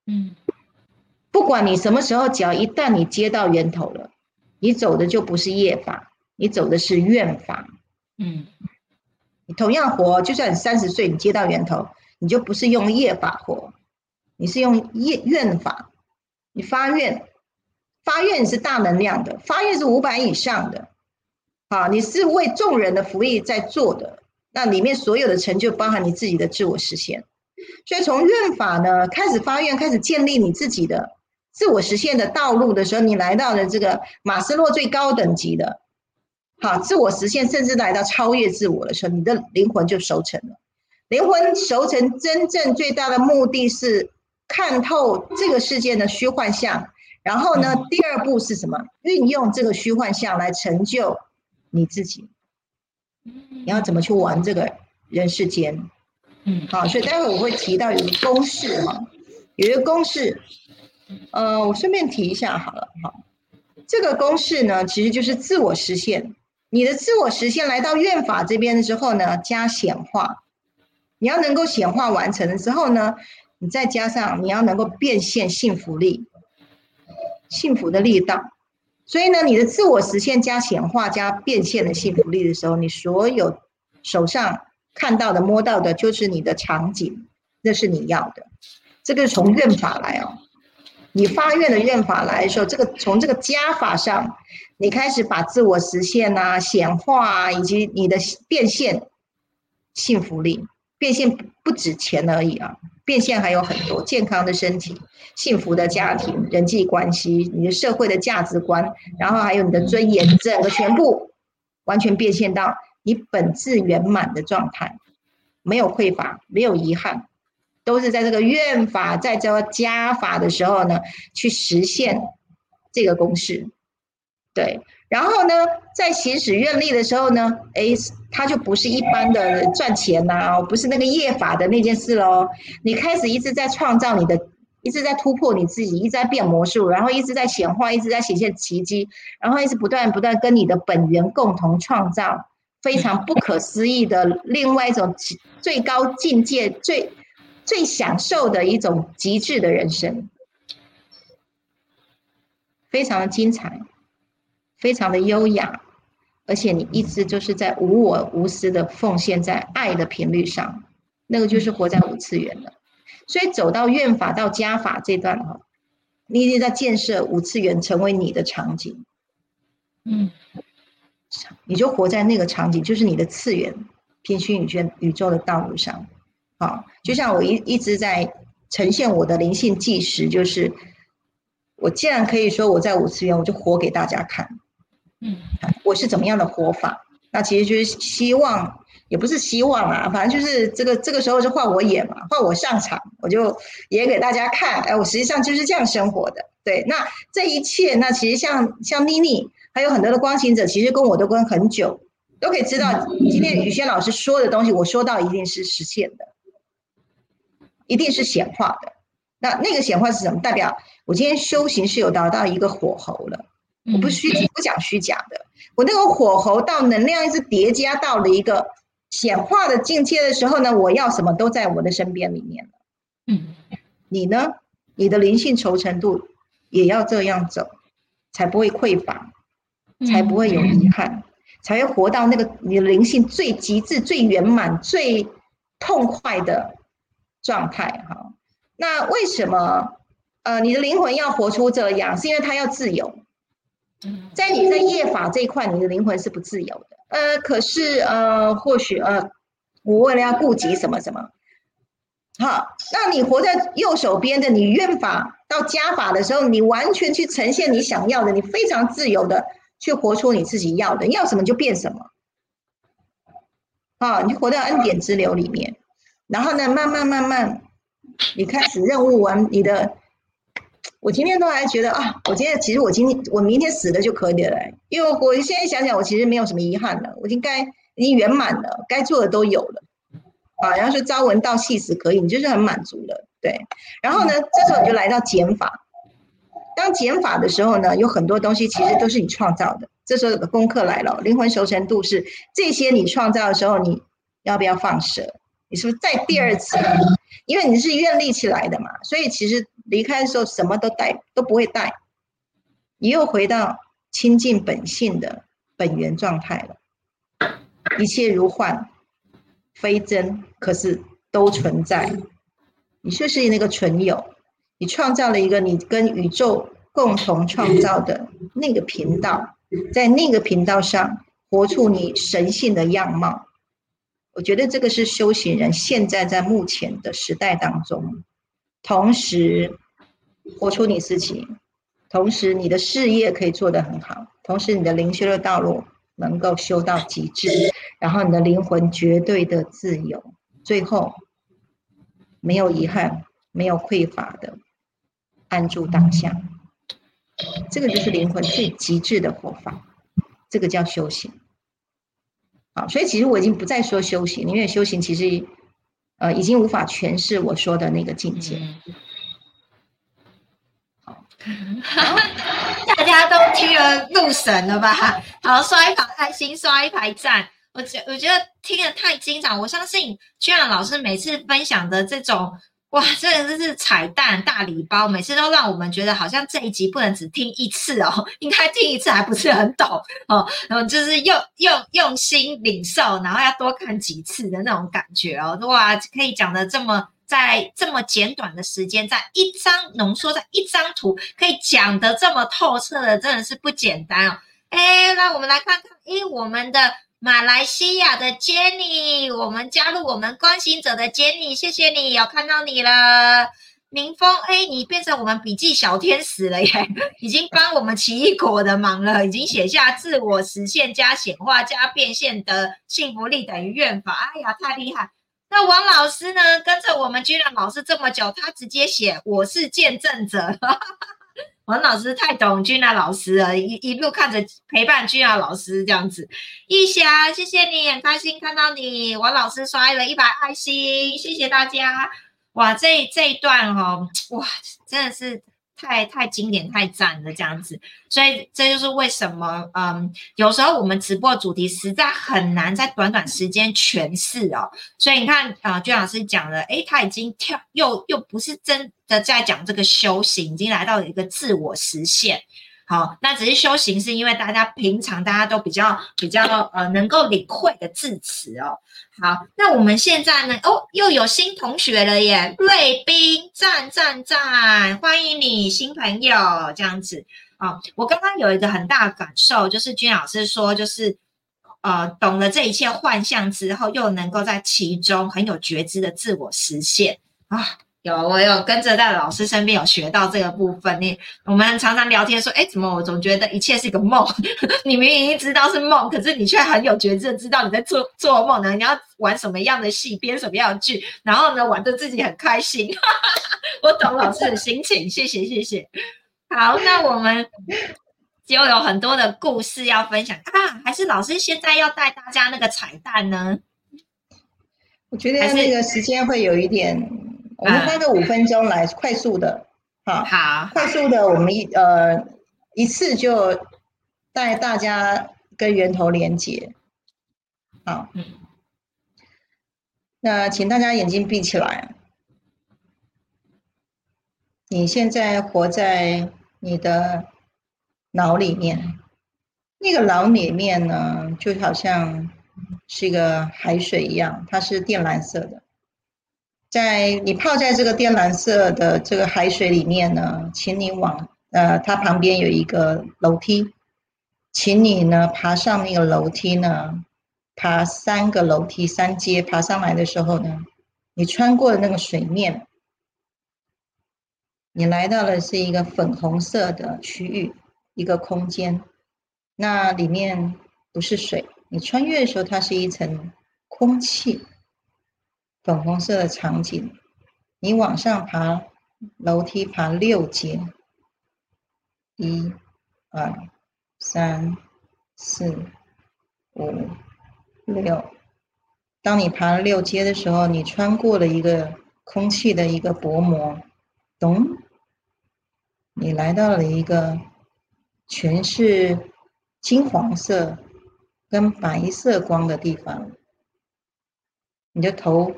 嗯，不管你什么时候，只要一旦你接到源头了，你走的就不是业法，你走的是愿法。嗯，你同样活，就算你三十岁，你接到源头，你就不是用业法活，你是用业愿法。你发愿，发愿是大能量的，发愿是五百以上的。啊，你是为众人的福利在做的。那里面所有的成就包含你自己的自我实现，所以从愿法呢开始发愿，开始建立你自己的自我实现的道路的时候，你来到了这个马斯洛最高等级的，好，自我实现，甚至来到超越自我的时候，你的灵魂就熟成了。灵魂熟成真正最大的目的是看透这个世界的虚幻相，然后呢，第二步是什么？运用这个虚幻相来成就你自己。你要怎么去玩这个人世间？嗯，好，所以待会我会提到有个公式哈，有一个公式，呃，我顺便提一下好了，哈，这个公式呢，其实就是自我实现。你的自我实现来到愿法这边的时候呢，加显化，你要能够显化完成的时候呢，你再加上你要能够变现幸福力，幸福的力道。所以呢，你的自我实现加显化加变现的幸福力的时候，你所有手上看到的、摸到的，就是你的场景，那是你要的。这个从愿法来哦，你发愿的愿法来的时候，这个从这个加法上，你开始把自我实现啊、显化啊，以及你的变现幸福力，变现不止钱而已啊。变现还有很多健康的身体、幸福的家庭、人际关系、你的社会的价值观，然后还有你的尊严，整个全部完全变现到你本质圆满的状态，没有匮乏，没有遗憾，都是在这个愿法在这个加法的时候呢，去实现这个公式，对。然后呢，在行使愿力的时候呢，哎，它就不是一般的赚钱呐，不是那个业法的那件事喽。你开始一直在创造你的，一直在突破你自己，一直在变魔术，然后一直在显化，一直在显现奇迹，然后一直不断不断跟你的本源共同创造非常不可思议的另外一种最高境界、最最享受的一种极致的人生，非常的精彩。非常的优雅，而且你一直就是在无我无私的奉献在爱的频率上，那个就是活在五次元的。所以走到愿法到加法这段哈，你一直在建设五次元成为你的场景，嗯，你就活在那个场景，就是你的次元平行宇宙宇宙的道路上。好，就像我一一直在呈现我的灵性计时，就是我既然可以说我在五次元，我就活给大家看。嗯，我是怎么样的活法？那其实就是希望，也不是希望啊，反正就是这个这个时候是换我演嘛，换我上场，我就演给大家看。哎，我实际上就是这样生活的。对，那这一切，那其实像像妮妮，还有很多的光行者，其实跟我都跟很久，都可以知道，今天宇轩老师说的东西，我说到一定是实现的。一定是显化的。那那个显化是什么？代表我今天修行是有达到一个火候了。我不虚不讲虚假的，我那个火候到能量一直叠加到了一个显化的境界的时候呢，我要什么都在我的身边里面了。嗯，你呢？你的灵性稠程度也要这样走，才不会匮乏，才不会有遗憾，才会活到那个你的灵性最极致、最圆满、最痛快的状态。哈，那为什么呃你的灵魂要活出这样？是因为它要自由。在你在业法这一块，你的灵魂是不自由的。呃，可是呃，或许呃，我为了要顾及什么什么，好，那你活在右手边的，你愿法到加法的时候，你完全去呈现你想要的，你非常自由的去活出你自己要的，要什么就变什么。啊，你活在恩典之流里面，然后呢，慢慢慢慢，你开始任务完你的。我今天都还觉得啊，我今天其实我今天我明天死了就可以了，因为我现在想想，我其实没有什么遗憾了，我应该已经圆满了，该做的都有了，啊，然后说朝闻道夕死可以，你就是很满足了，对。然后呢，这时候你就来到减法，当减法的时候呢，有很多东西其实都是你创造的，这时候有个功课来了，灵魂熟成度是这些你创造的时候，你要不要放舍？你是不是再第二次？因为你是愿力起来的嘛，所以其实。离开的时候什么都带都不会带，你又回到清净本性的本源状态了。一切如幻，非真，可是都存在。你就是那个存有，你创造了一个你跟宇宙共同创造的那个频道，在那个频道上活出你神性的样貌。我觉得这个是修行人现在在目前的时代当中。同时，活出你自己；同时，你的事业可以做得很好；同时，你的灵修的道路能够修到极致；然后，你的灵魂绝对的自由；最后，没有遗憾，没有匮乏的安住当下。这个就是灵魂最极致的活法，这个叫修行。好，所以其实我已经不再说修行，因为修行其实。呃，已经无法诠释我说的那个境界。好，大家都听了入神了吧？好，刷一排开心，刷一排赞。我觉我觉得听得太精彩，我相信居然老师每次分享的这种。哇，这个真是彩蛋大礼包，每次都让我们觉得好像这一集不能只听一次哦，应该听一次还不是很懂哦，然后就是用用用心领受，然后要多看几次的那种感觉哦，哇，可以讲的这么在这么简短的时间，在一张浓缩在一张图，可以讲的这么透彻的，真的是不简单哦。哎，那我们来看看，哎，我们的。马来西亚的 Jenny，我们加入我们关心者的 Jenny，谢谢你，有看到你了。明峰，哎，你变成我们笔记小天使了耶，已经帮我们奇异果的忙了，已经写下自我实现加显化加变现的幸福力等于愿法。哎呀，太厉害！那王老师呢？跟着我们居然老师这么久，他直接写我是见证者。王老师太懂君娜老师了，一一路看着陪伴君娜老师这样子。一霞，谢谢你，很开心看到你。王老师刷了一百爱心，谢谢大家。哇，这这一段哦，哇，真的是。太太经典太赞了，这样子，所以这就是为什么，嗯，有时候我们直播主题实在很难在短短时间诠释哦。所以你看啊，娟老师讲了，诶，他已经跳又又不是真的在讲这个修行，已经来到了一个自我实现。好，那只是修行，是因为大家平常大家都比较比较呃能够领会的字词哦。好，那我们现在呢？哦，又有新同学了耶！瑞斌，赞赞赞，欢迎你新朋友这样子啊。我刚刚有一个很大的感受，就是君老师说，就是呃懂了这一切幻象之后，又能够在其中很有觉知的自我实现啊。有，我有跟着在老师身边有学到这个部分。你我们常常聊天说，哎，怎么我总觉得一切是一个梦？你明明知道是梦，可是你却很有觉知，知道你在做做梦呢？你要玩什么样的戏，编什么样的剧，然后呢，玩的自己很开心。我懂老师的心情，谢谢谢谢。好，那我们就有很多的故事要分享啊，还是老师现在要带大家那个彩蛋呢？我觉得那个时间会有一点。我们花个五分钟来快速的，好，好，快速的，我们一呃一次就带大家跟源头连接。好，嗯，那请大家眼睛闭起来。你现在活在你的脑里面，那个脑里面呢，就好像是一个海水一样，它是靛蓝色的。在你泡在这个靛蓝色的这个海水里面呢，请你往呃，它旁边有一个楼梯，请你呢爬上那个楼梯呢，爬三个楼梯三阶爬上来的时候呢，你穿过那个水面。你来到了是一个粉红色的区域，一个空间，那里面不是水。你穿越的时候，它是一层空气，粉红色的场景。你往上爬楼梯，爬六阶，一、二、三、四、五、六。当你爬了六阶的时候，你穿过了一个空气的一个薄膜。咚！你来到了一个全是金黄色跟白色光的地方，你的头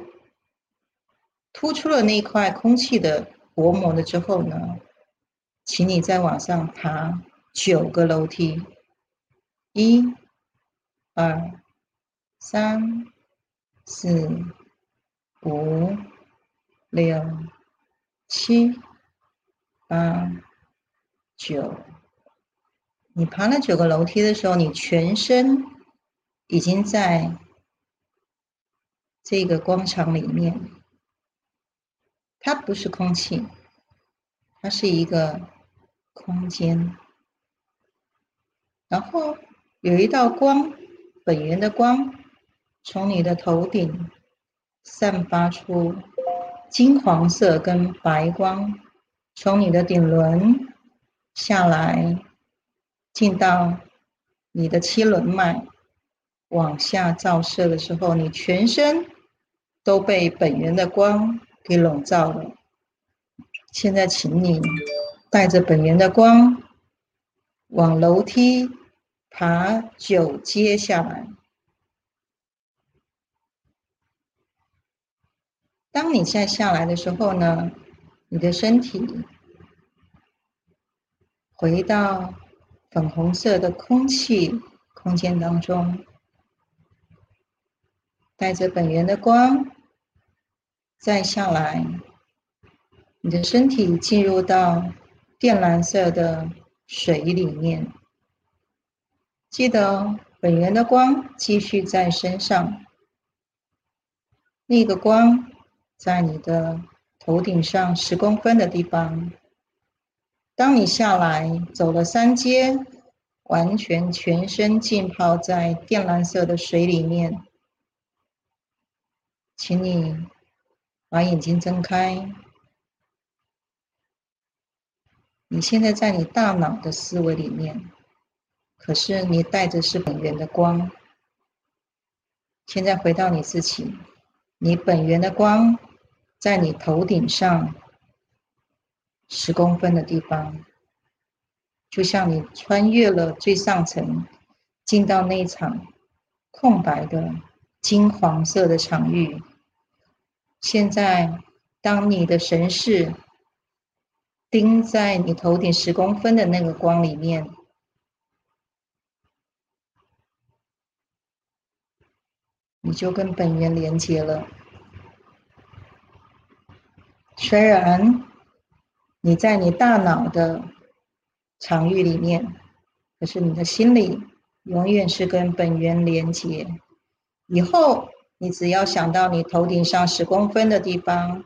突出了那块空气的薄膜了之后呢，请你再往上爬九个楼梯，一、二、三、四、五、六。七、八、九，你爬了九个楼梯的时候，你全身已经在这个广场里面。它不是空气，它是一个空间。然后有一道光，本源的光，从你的头顶散发出。金黄色跟白光从你的顶轮下来，进到你的七轮脉，往下照射的时候，你全身都被本源的光给笼罩了。现在，请你带着本源的光往楼梯爬九阶下来。当你再下来的时候呢，你的身体回到粉红色的空气空间当中，带着本源的光再下来，你的身体进入到靛蓝色的水里面。记得本源的光继续在身上，那个光。在你的头顶上十公分的地方，当你下来走了三阶，完全全身浸泡在靛蓝色的水里面，请你把眼睛睁开。你现在在你大脑的思维里面，可是你带着是本源的光。现在回到你自己，你本源的光。在你头顶上十公分的地方，就像你穿越了最上层，进到那场空白的金黄色的场域。现在，当你的神识盯在你头顶十公分的那个光里面，你就跟本源连接了。虽然你在你大脑的场域里面，可是你的心里永远是跟本源连接。以后你只要想到你头顶上十公分的地方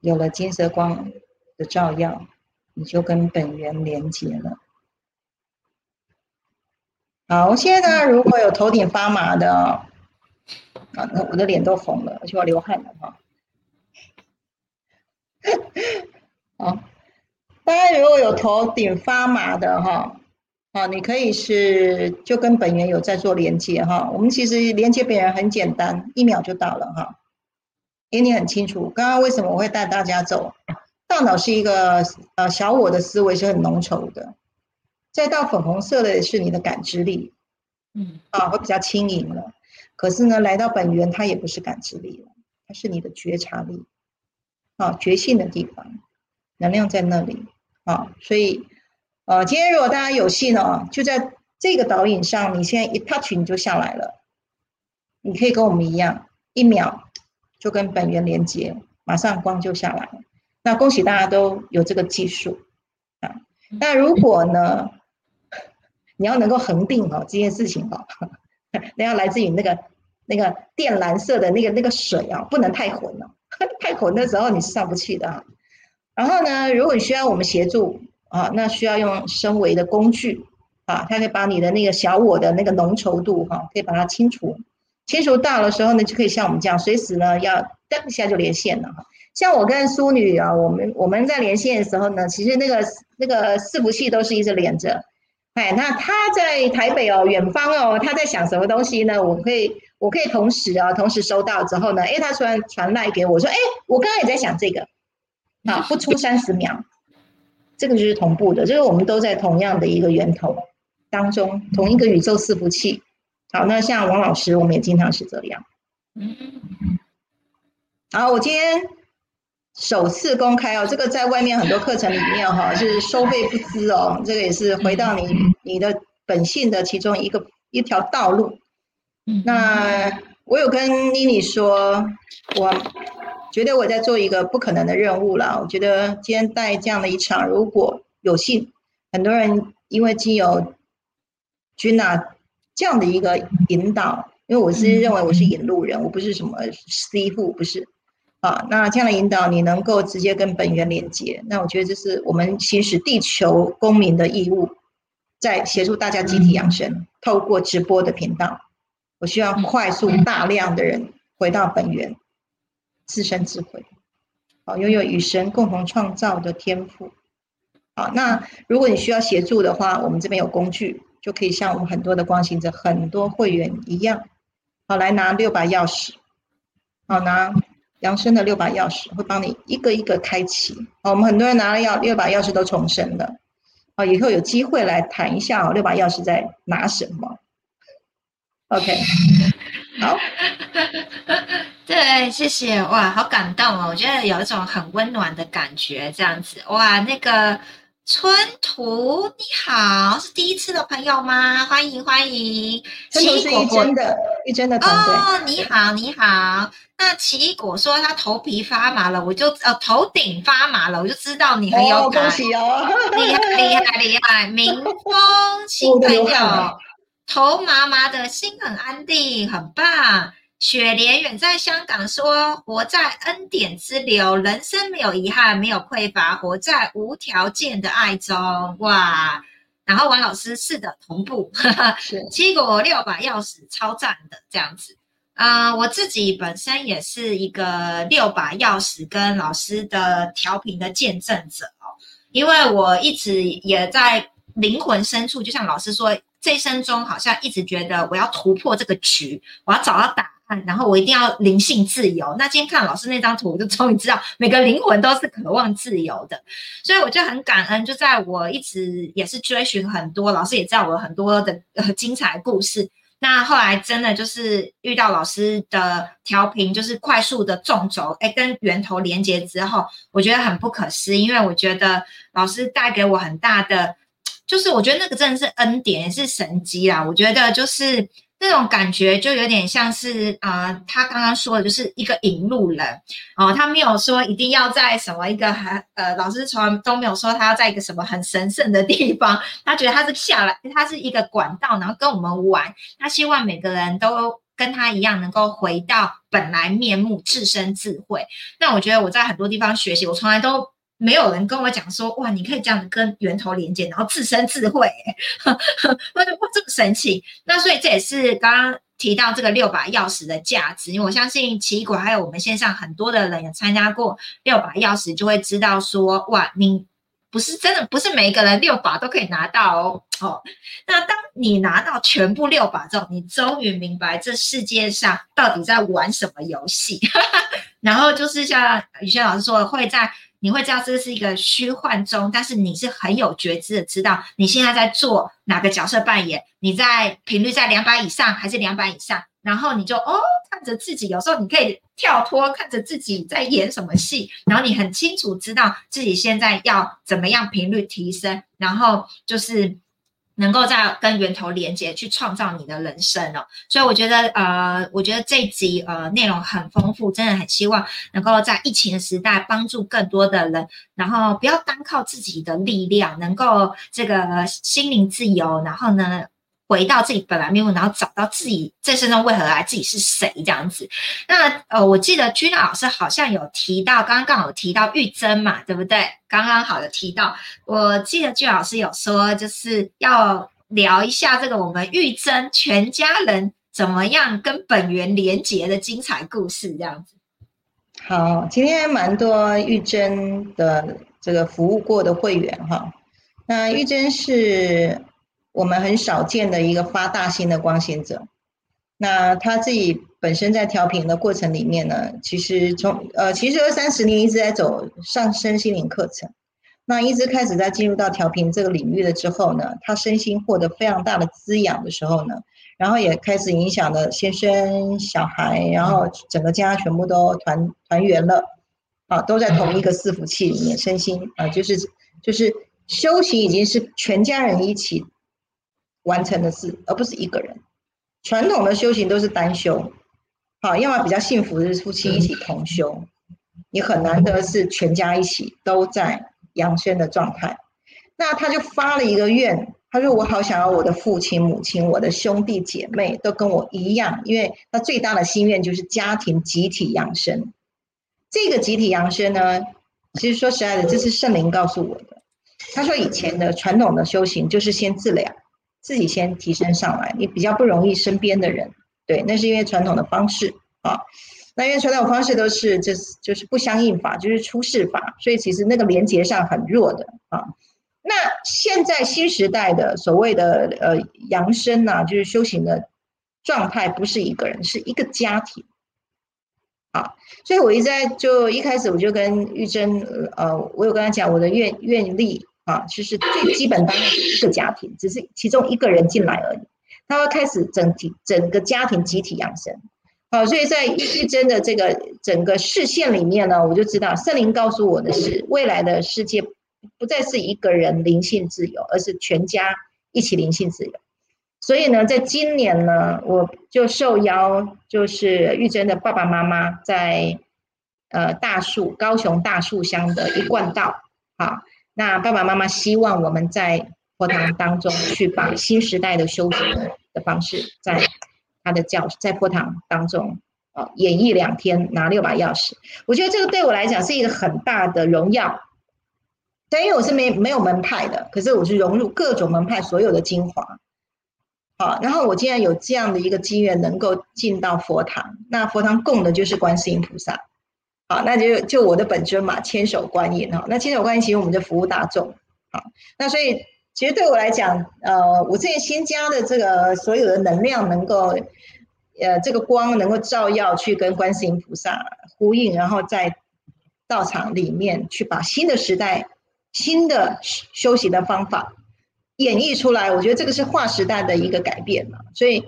有了金色光的照耀，你就跟本源连接了。好，现在如果有头顶发麻的，啊，我的脸都红了，而且我流汗了哈。好，大家如果有头顶发麻的哈，好，你可以是就跟本源有在做连接哈。我们其实连接本源很简单，一秒就到了哈。因为你很清楚，刚刚为什么我会带大家走？大脑是一个呃小我的思维是很浓稠的，再到粉红色的是你的感知力，嗯啊会比较轻盈了。可是呢，来到本源，它也不是感知力了，它是你的觉察力，啊觉性的地方，能量在那里啊。所以呃，今天如果大家有幸哦，就在这个导引上，你现在一 touch 你就下来了，你可以跟我们一样，一秒就跟本源连接，马上光就下来了。那恭喜大家都有这个技术啊！那如果呢，你要能够恒定哦这件事情哦，那要来自于那个那个靛蓝色的那个那个水啊，不能太浑了，太浑的时候你是上不去的啊。然后呢，如果你需要我们协助啊，那需要用升维的工具啊，它可以把你的那个小我的那个浓稠度哈，可以把它清除，清除到的时候呢，就可以像我们这样，随时呢要噔一下就连线了哈。像我跟淑女啊，我们我们在连线的时候呢，其实那个那个伺服器都是一直连着。哎，那他在台北哦，远方哦，他在想什么东西呢？我可以我可以同时啊，同时收到之后呢，哎，他突然传来给我说，哎，我刚刚也在想这个，啊，不出三十秒，这个就是同步的，就是我们都在同样的一个源头当中，同一个宇宙伺服器。好，那像王老师，我们也经常是这样。嗯，好，我今天。首次公开哦，这个在外面很多课程里面哈是收费不资哦，这个也是回到你你的本性的其中一个一条道路。那我有跟妮妮说，我觉得我在做一个不可能的任务了。我觉得今天带这样的一场，如果有幸，很多人因为经由君娜这样的一个引导，因为我是认为我是引路人，我不是什么 C 户，不是。啊，那这样的引导，你能够直接跟本源连接，那我觉得这是我们行使地球公民的义务，在协助大家集体养生。透过直播的频道，我需要快速大量的人回到本源，自身智慧，好，拥有与神共同创造的天赋。好，那如果你需要协助的话，我们这边有工具，就可以像我们很多的光行者、很多会员一样，好，来拿六把钥匙，好拿。扬升的六把钥匙会帮你一个一个开启。好，我们很多人拿了钥六把钥匙都重生了。好，以后有机会来谈一下哦，六把钥匙在拿什么？OK，好。对，谢谢哇，好感动哦，我觉得有一种很温暖的感觉，这样子哇，那个。春图你好，是第一次的朋友吗？欢迎欢迎，奇异果真的，一真的团队。哦，你好你好。那奇异果说他头皮发麻了，我就呃头顶发麻了，我就知道你很有感。恭喜哦，厉害厉害厉害！明风新 朋友，头麻麻的心很安定，很棒。雪莲远在香港说：“活在恩典之流，人生没有遗憾，没有匮乏，活在无条件的爱中。”哇！然后王老师是的，同步。七果六把钥匙，超赞的这样子。啊，我自己本身也是一个六把钥匙跟老师的调频的见证者哦，因为我一直也在灵魂深处，就像老师说，这一生中好像一直觉得我要突破这个局，我要找到答案。然后我一定要灵性自由。那今天看老师那张图，我就终于知道每个灵魂都是渴望自由的。所以我就很感恩，就在我一直也是追寻很多老师也知道我很多的呃精彩故事。那后来真的就是遇到老师的调频，就是快速的纵轴，哎，跟源头连接之后，我觉得很不可思议，因为我觉得老师带给我很大的，就是我觉得那个真的是恩典，也是神机啦。我觉得就是。那种感觉就有点像是啊，他刚刚说的就是一个引路人哦，他没有说一定要在什么一个很呃，老师从来都没有说他要在一个什么很神圣的地方，他觉得他是下来，他是一个管道，然后跟我们玩，他希望每个人都跟他一样能够回到本来面目，自身智慧。那我觉得我在很多地方学习，我从来都。没有人跟我讲说，哇，你可以这样子跟源头连接，然后自身智慧，我就哇这么神奇。那所以这也是刚刚提到这个六把钥匙的价值，因为我相信奇异果还有我们线上很多的人也参加过六把钥匙，就会知道说，哇，你不是真的不是每一个人六把都可以拿到哦。哦，那当你拿到全部六把之后，你终于明白这世界上到底在玩什么游戏。然后就是像宇轩老师说，会在你会知道这是一个虚幻中，但是你是很有觉知的，知道你现在在做哪个角色扮演，你在频率在两百以上还是两百以上，然后你就哦看着自己，有时候你可以跳脱看着自己在演什么戏，然后你很清楚知道自己现在要怎么样频率提升，然后就是。能够在跟源头连接，去创造你的人生哦。所以我觉得，呃，我觉得这集呃内容很丰富，真的很希望能够在疫情的时代帮助更多的人，然后不要单靠自己的力量，能够这个心灵自由，然后呢。回到自己本来面目，然后找到自己这身中为何来，自己是谁这样子。那呃，我记得君老师好像有提到，刚刚刚好提到玉珍嘛，对不对？刚刚好的提到，我记得君老师有说，就是要聊一下这个我们玉珍全家人怎么样跟本源连结的精彩故事这样子。好，今天蛮多玉珍的这个服务过的会员哈，那玉珍是。我们很少见的一个发大心的光行者，那他自己本身在调频的过程里面呢，其实从呃，其实二三十年一直在走上身心灵课程，那一直开始在进入到调频这个领域了之后呢，他身心获得非常大的滋养的时候呢，然后也开始影响了先生、小孩，然后整个家全部都团团圆了，啊，都在同一个伺服器里面，身心啊，就是就是修行已经是全家人一起。完成的事，而不是一个人。传统的修行都是单修，好，要么比较幸福的是夫妻一起同修，你很难得是全家一起都在养生的状态。那他就发了一个愿，他说：“我好想要我的父亲、母亲、我的兄弟姐妹都跟我一样，因为他最大的心愿就是家庭集体养生。这个集体养生呢，其实说实在的，这是圣灵告诉我的。他说以前的传统的修行就是先治疗。”自己先提升上来，你比较不容易身边的人，对，那是因为传统的方式啊。那因为传统方式都是就是就是不相应法，就是出世法，所以其实那个连接上很弱的啊。那现在新时代的所谓的呃扬升呐，就是修行的状态，不是一个人，是一个家庭啊。所以我一直在就一开始我就跟玉珍呃，我有跟他讲我的愿愿力。啊，其实最基本当然是一个家庭，只是其中一个人进来而已。他会开始整体整个家庭集体养生。好，所以在玉珍的这个整个视线里面呢，我就知道圣灵告诉我的是，未来的世界不再是一个人灵性自由，而是全家一起灵性自由。所以呢，在今年呢，我就受邀，就是玉珍的爸爸妈妈在呃大树高雄大树乡的一贯道，好。那爸爸妈妈希望我们在佛堂当中去把新时代的修行的方式，在他的教在佛堂当中啊演绎两天，拿六把钥匙。我觉得这个对我来讲是一个很大的荣耀。但因为我是没没有门派的，可是我是融入各种门派所有的精华。好，然后我既然有这样的一个机缘，能够进到佛堂，那佛堂供的就是观世音菩萨。好，那就就我的本尊嘛，千手观音哈。那千手观音其实我们就服务大众，好，那所以其实对我来讲，呃，我这新加的这个所有的能量能够，呃，这个光能够照耀去跟观世音菩萨呼应，然后在道场里面去把新的时代、新的修行的方法演绎出来，我觉得这个是划时代的一个改变嘛。所以，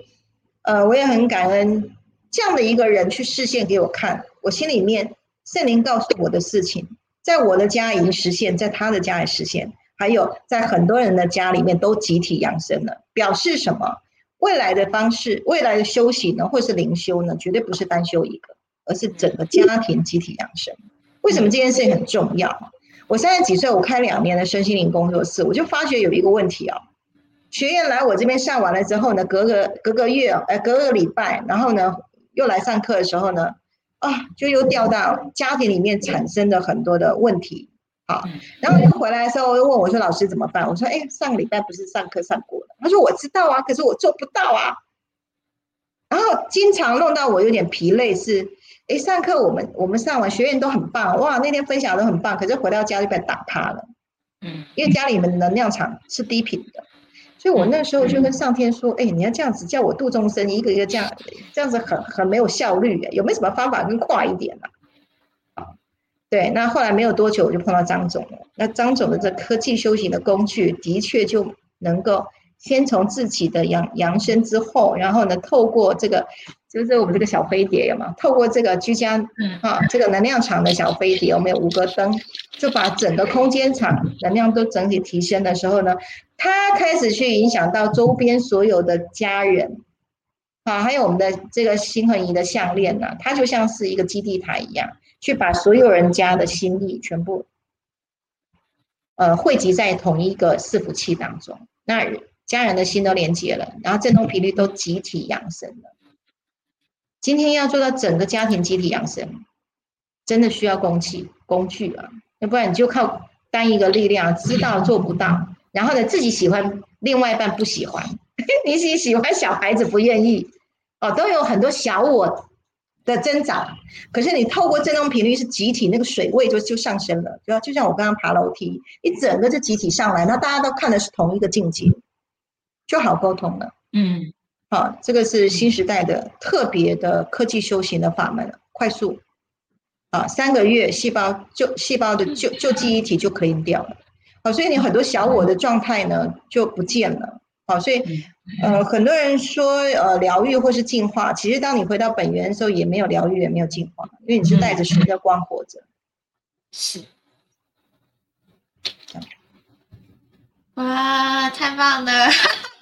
呃，我也很感恩这样的一个人去视线给我看，我心里面。圣灵告诉我的事情，在我的家已经实现，在他的家也实现，还有在很多人的家里面都集体养生了。表示什么？未来的方式，未来的修行呢，或是灵修呢，绝对不是单修一个，而是整个家庭集体养生。为什么这件事情很重要？我三十几岁，我开两年的身心灵工作室，我就发觉有一个问题哦，学员来我这边上完了之后呢，隔个隔个月，哎，隔个礼拜，然后呢又来上课的时候呢。啊，就又掉到家庭里面产生的很多的问题，好，然后又回来的时候又问我说：“老师怎么办？”我说：“哎，上个礼拜不是上课上过了？”他说：“我知道啊，可是我做不到啊。”然后经常弄到我有点疲累，是哎，上课我们我们上完学员都很棒，哇，那天分享都很棒，可是回到家就被打趴了，嗯，因为家里面能量场是低频的，所以我那时候就跟上天说：“哎，你要这样子叫我度众生，一个一个这样，这样子很很没有效率，有没有什么方法更快一点呢？”啊对，那后来没有多久，我就碰到张总了。那张总的这科技修行的工具，的确就能够先从自己的养养生之后，然后呢，透过这个，就是我们这个小飞碟有吗？透过这个居家，啊，这个能量场的小飞碟，我们有五个灯，就把整个空间场能量都整体提升的时候呢，他开始去影响到周边所有的家人，啊，还有我们的这个心恒仪的项链呢，它就像是一个基地台一样。去把所有人家的心力全部，呃，汇集在同一个伺服器当中，那家人的心都连接了，然后振动频率都集体养生了。今天要做到整个家庭集体养生，真的需要工具工具啊，要不然你就靠单一个力量，知道做不到，然后呢自己喜欢，另外一半不喜欢，你喜喜欢小孩子不愿意，哦，都有很多小我。的增长，可是你透过振动频率是集体，那个水位就就上升了，就就像我刚刚爬楼梯，一整个就集体上来，那大家都看的是同一个境界，就好沟通了。嗯，好，这个是新时代的特别的科技修行的法门，快速啊，三个月细胞就细胞的就就记忆体就可以掉了，好，所以你很多小我的状态呢就不见了。好，所以，呃，很多人说，呃，疗愈或是进化，其实当你回到本源的时候，也没有疗愈，也没有进化，因为你是带着神的光活着。是。哇，太棒了！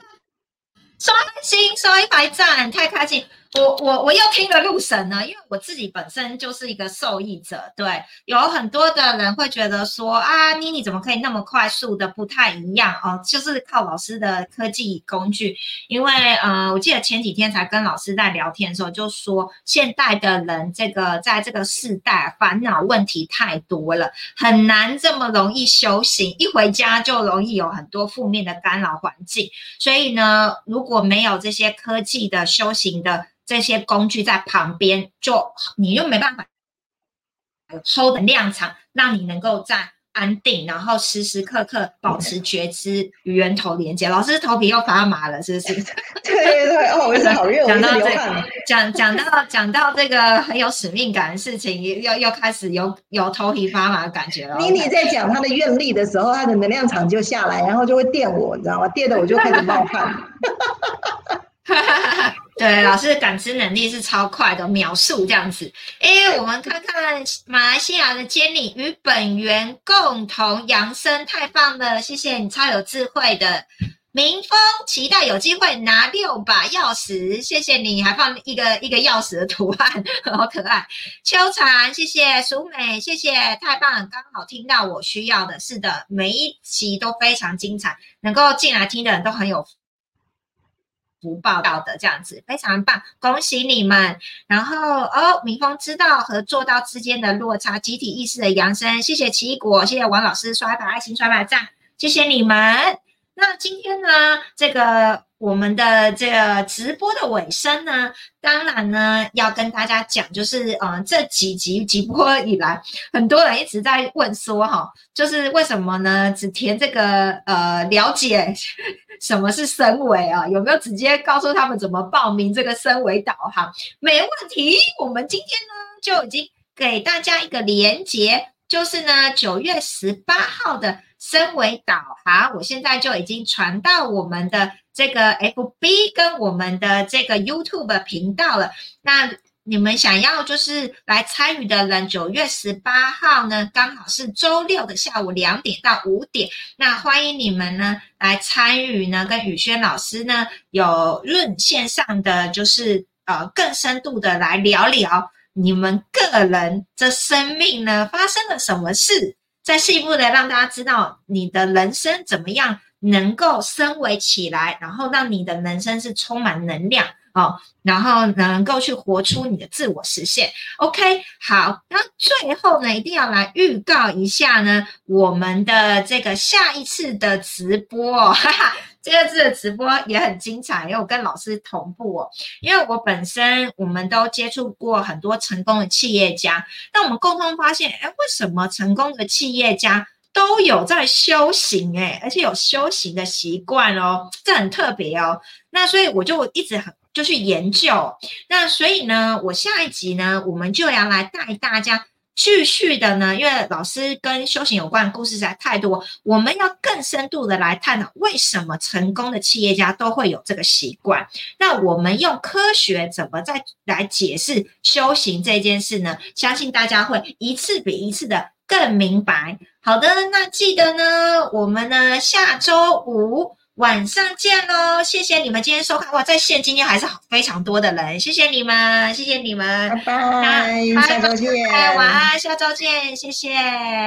刷新，刷一排赞，太开心。我我我又听了入神呢，因为我自己本身就是一个受益者。对，有很多的人会觉得说啊，妮妮怎么可以那么快速的不太一样哦？就是靠老师的科技工具。因为呃，我记得前几天才跟老师在聊天的时候，就说现代的人这个在这个世代烦恼问题太多了，很难这么容易修行。一回家就容易有很多负面的干扰环境。所以呢，如果没有这些科技的修行的。这些工具在旁边，就你又没办法 hold 能量场，让你能够在安定，然后时时刻刻保持觉知与源头连接。老师头皮又发麻了，是不是？对对对，哦，我好热，讲到这个，讲讲到讲到这个很有使命感的事情，又又开始有有头皮发麻的感觉了。妮妮在讲她的愿力的时候，她的能量场就下来，然后就会电我，你知道吗？电的我就开始冒汗。对，老师的感知能力是超快的，秒速这样子。哎，我们看看马来西亚的监理与本源共同扬升，太棒了！谢谢你，超有智慧的明峰，期待有机会拿六把钥匙。谢谢你，还放一个一个钥匙的图案，好可爱。秋蝉，谢谢淑美，谢谢，太棒了，刚好听到我需要的。是的，每一集都非常精彩，能够进来听的人都很有。不报道的这样子非常棒，恭喜你们！然后哦，明峰知道和做到之间的落差，集体意识的扬升。谢谢奇异果，谢谢王老师刷一把爱心，刷一把赞，谢谢你们。那今天呢，这个我们的这个直播的尾声呢，当然呢要跟大家讲，就是嗯，这几集直播以来，很多人一直在问说，哈，就是为什么呢？只填这个呃了解 什么是升维啊？有没有直接告诉他们怎么报名这个升维导航？没问题，我们今天呢就已经给大家一个连接，就是呢九月十八号的。身为导航，我现在就已经传到我们的这个 FB 跟我们的这个 YouTube 频道了。那你们想要就是来参与的人，九月十八号呢，刚好是周六的下午两点到五点。那欢迎你们呢来参与呢，跟宇轩老师呢有论线上的，就是呃更深度的来聊聊你们个人这生命呢发生了什么事。再进一步的让大家知道你的人生怎么样能够升维起来，然后让你的人生是充满能量哦，然后能够去活出你的自我实现。OK，好，那最后呢，一定要来预告一下呢，我们的这个下一次的直播，哈哈。第二次的直播也很精彩，因为我跟老师同步哦。因为我本身我们都接触过很多成功的企业家，那我们共同发现，哎，为什么成功的企业家都有在修行哎，而且有修行的习惯哦，这很特别哦。那所以我就一直很就去研究。那所以呢，我下一集呢，我们就要来带大家继续的呢，因为老师跟修行有关的故事实在太多，我们要更深度的来探讨为什么成功的企业家都会有这个习惯。那我们用科学怎么再来解释修行这件事呢？相信大家会一次比一次的。更明白。好的，那记得呢，我们呢下周五晚上见喽！谢谢你们今天收看哇，在线今天还是非常多的人，谢谢你们，谢谢你们，拜拜，下周见，晚安，下周见，谢谢。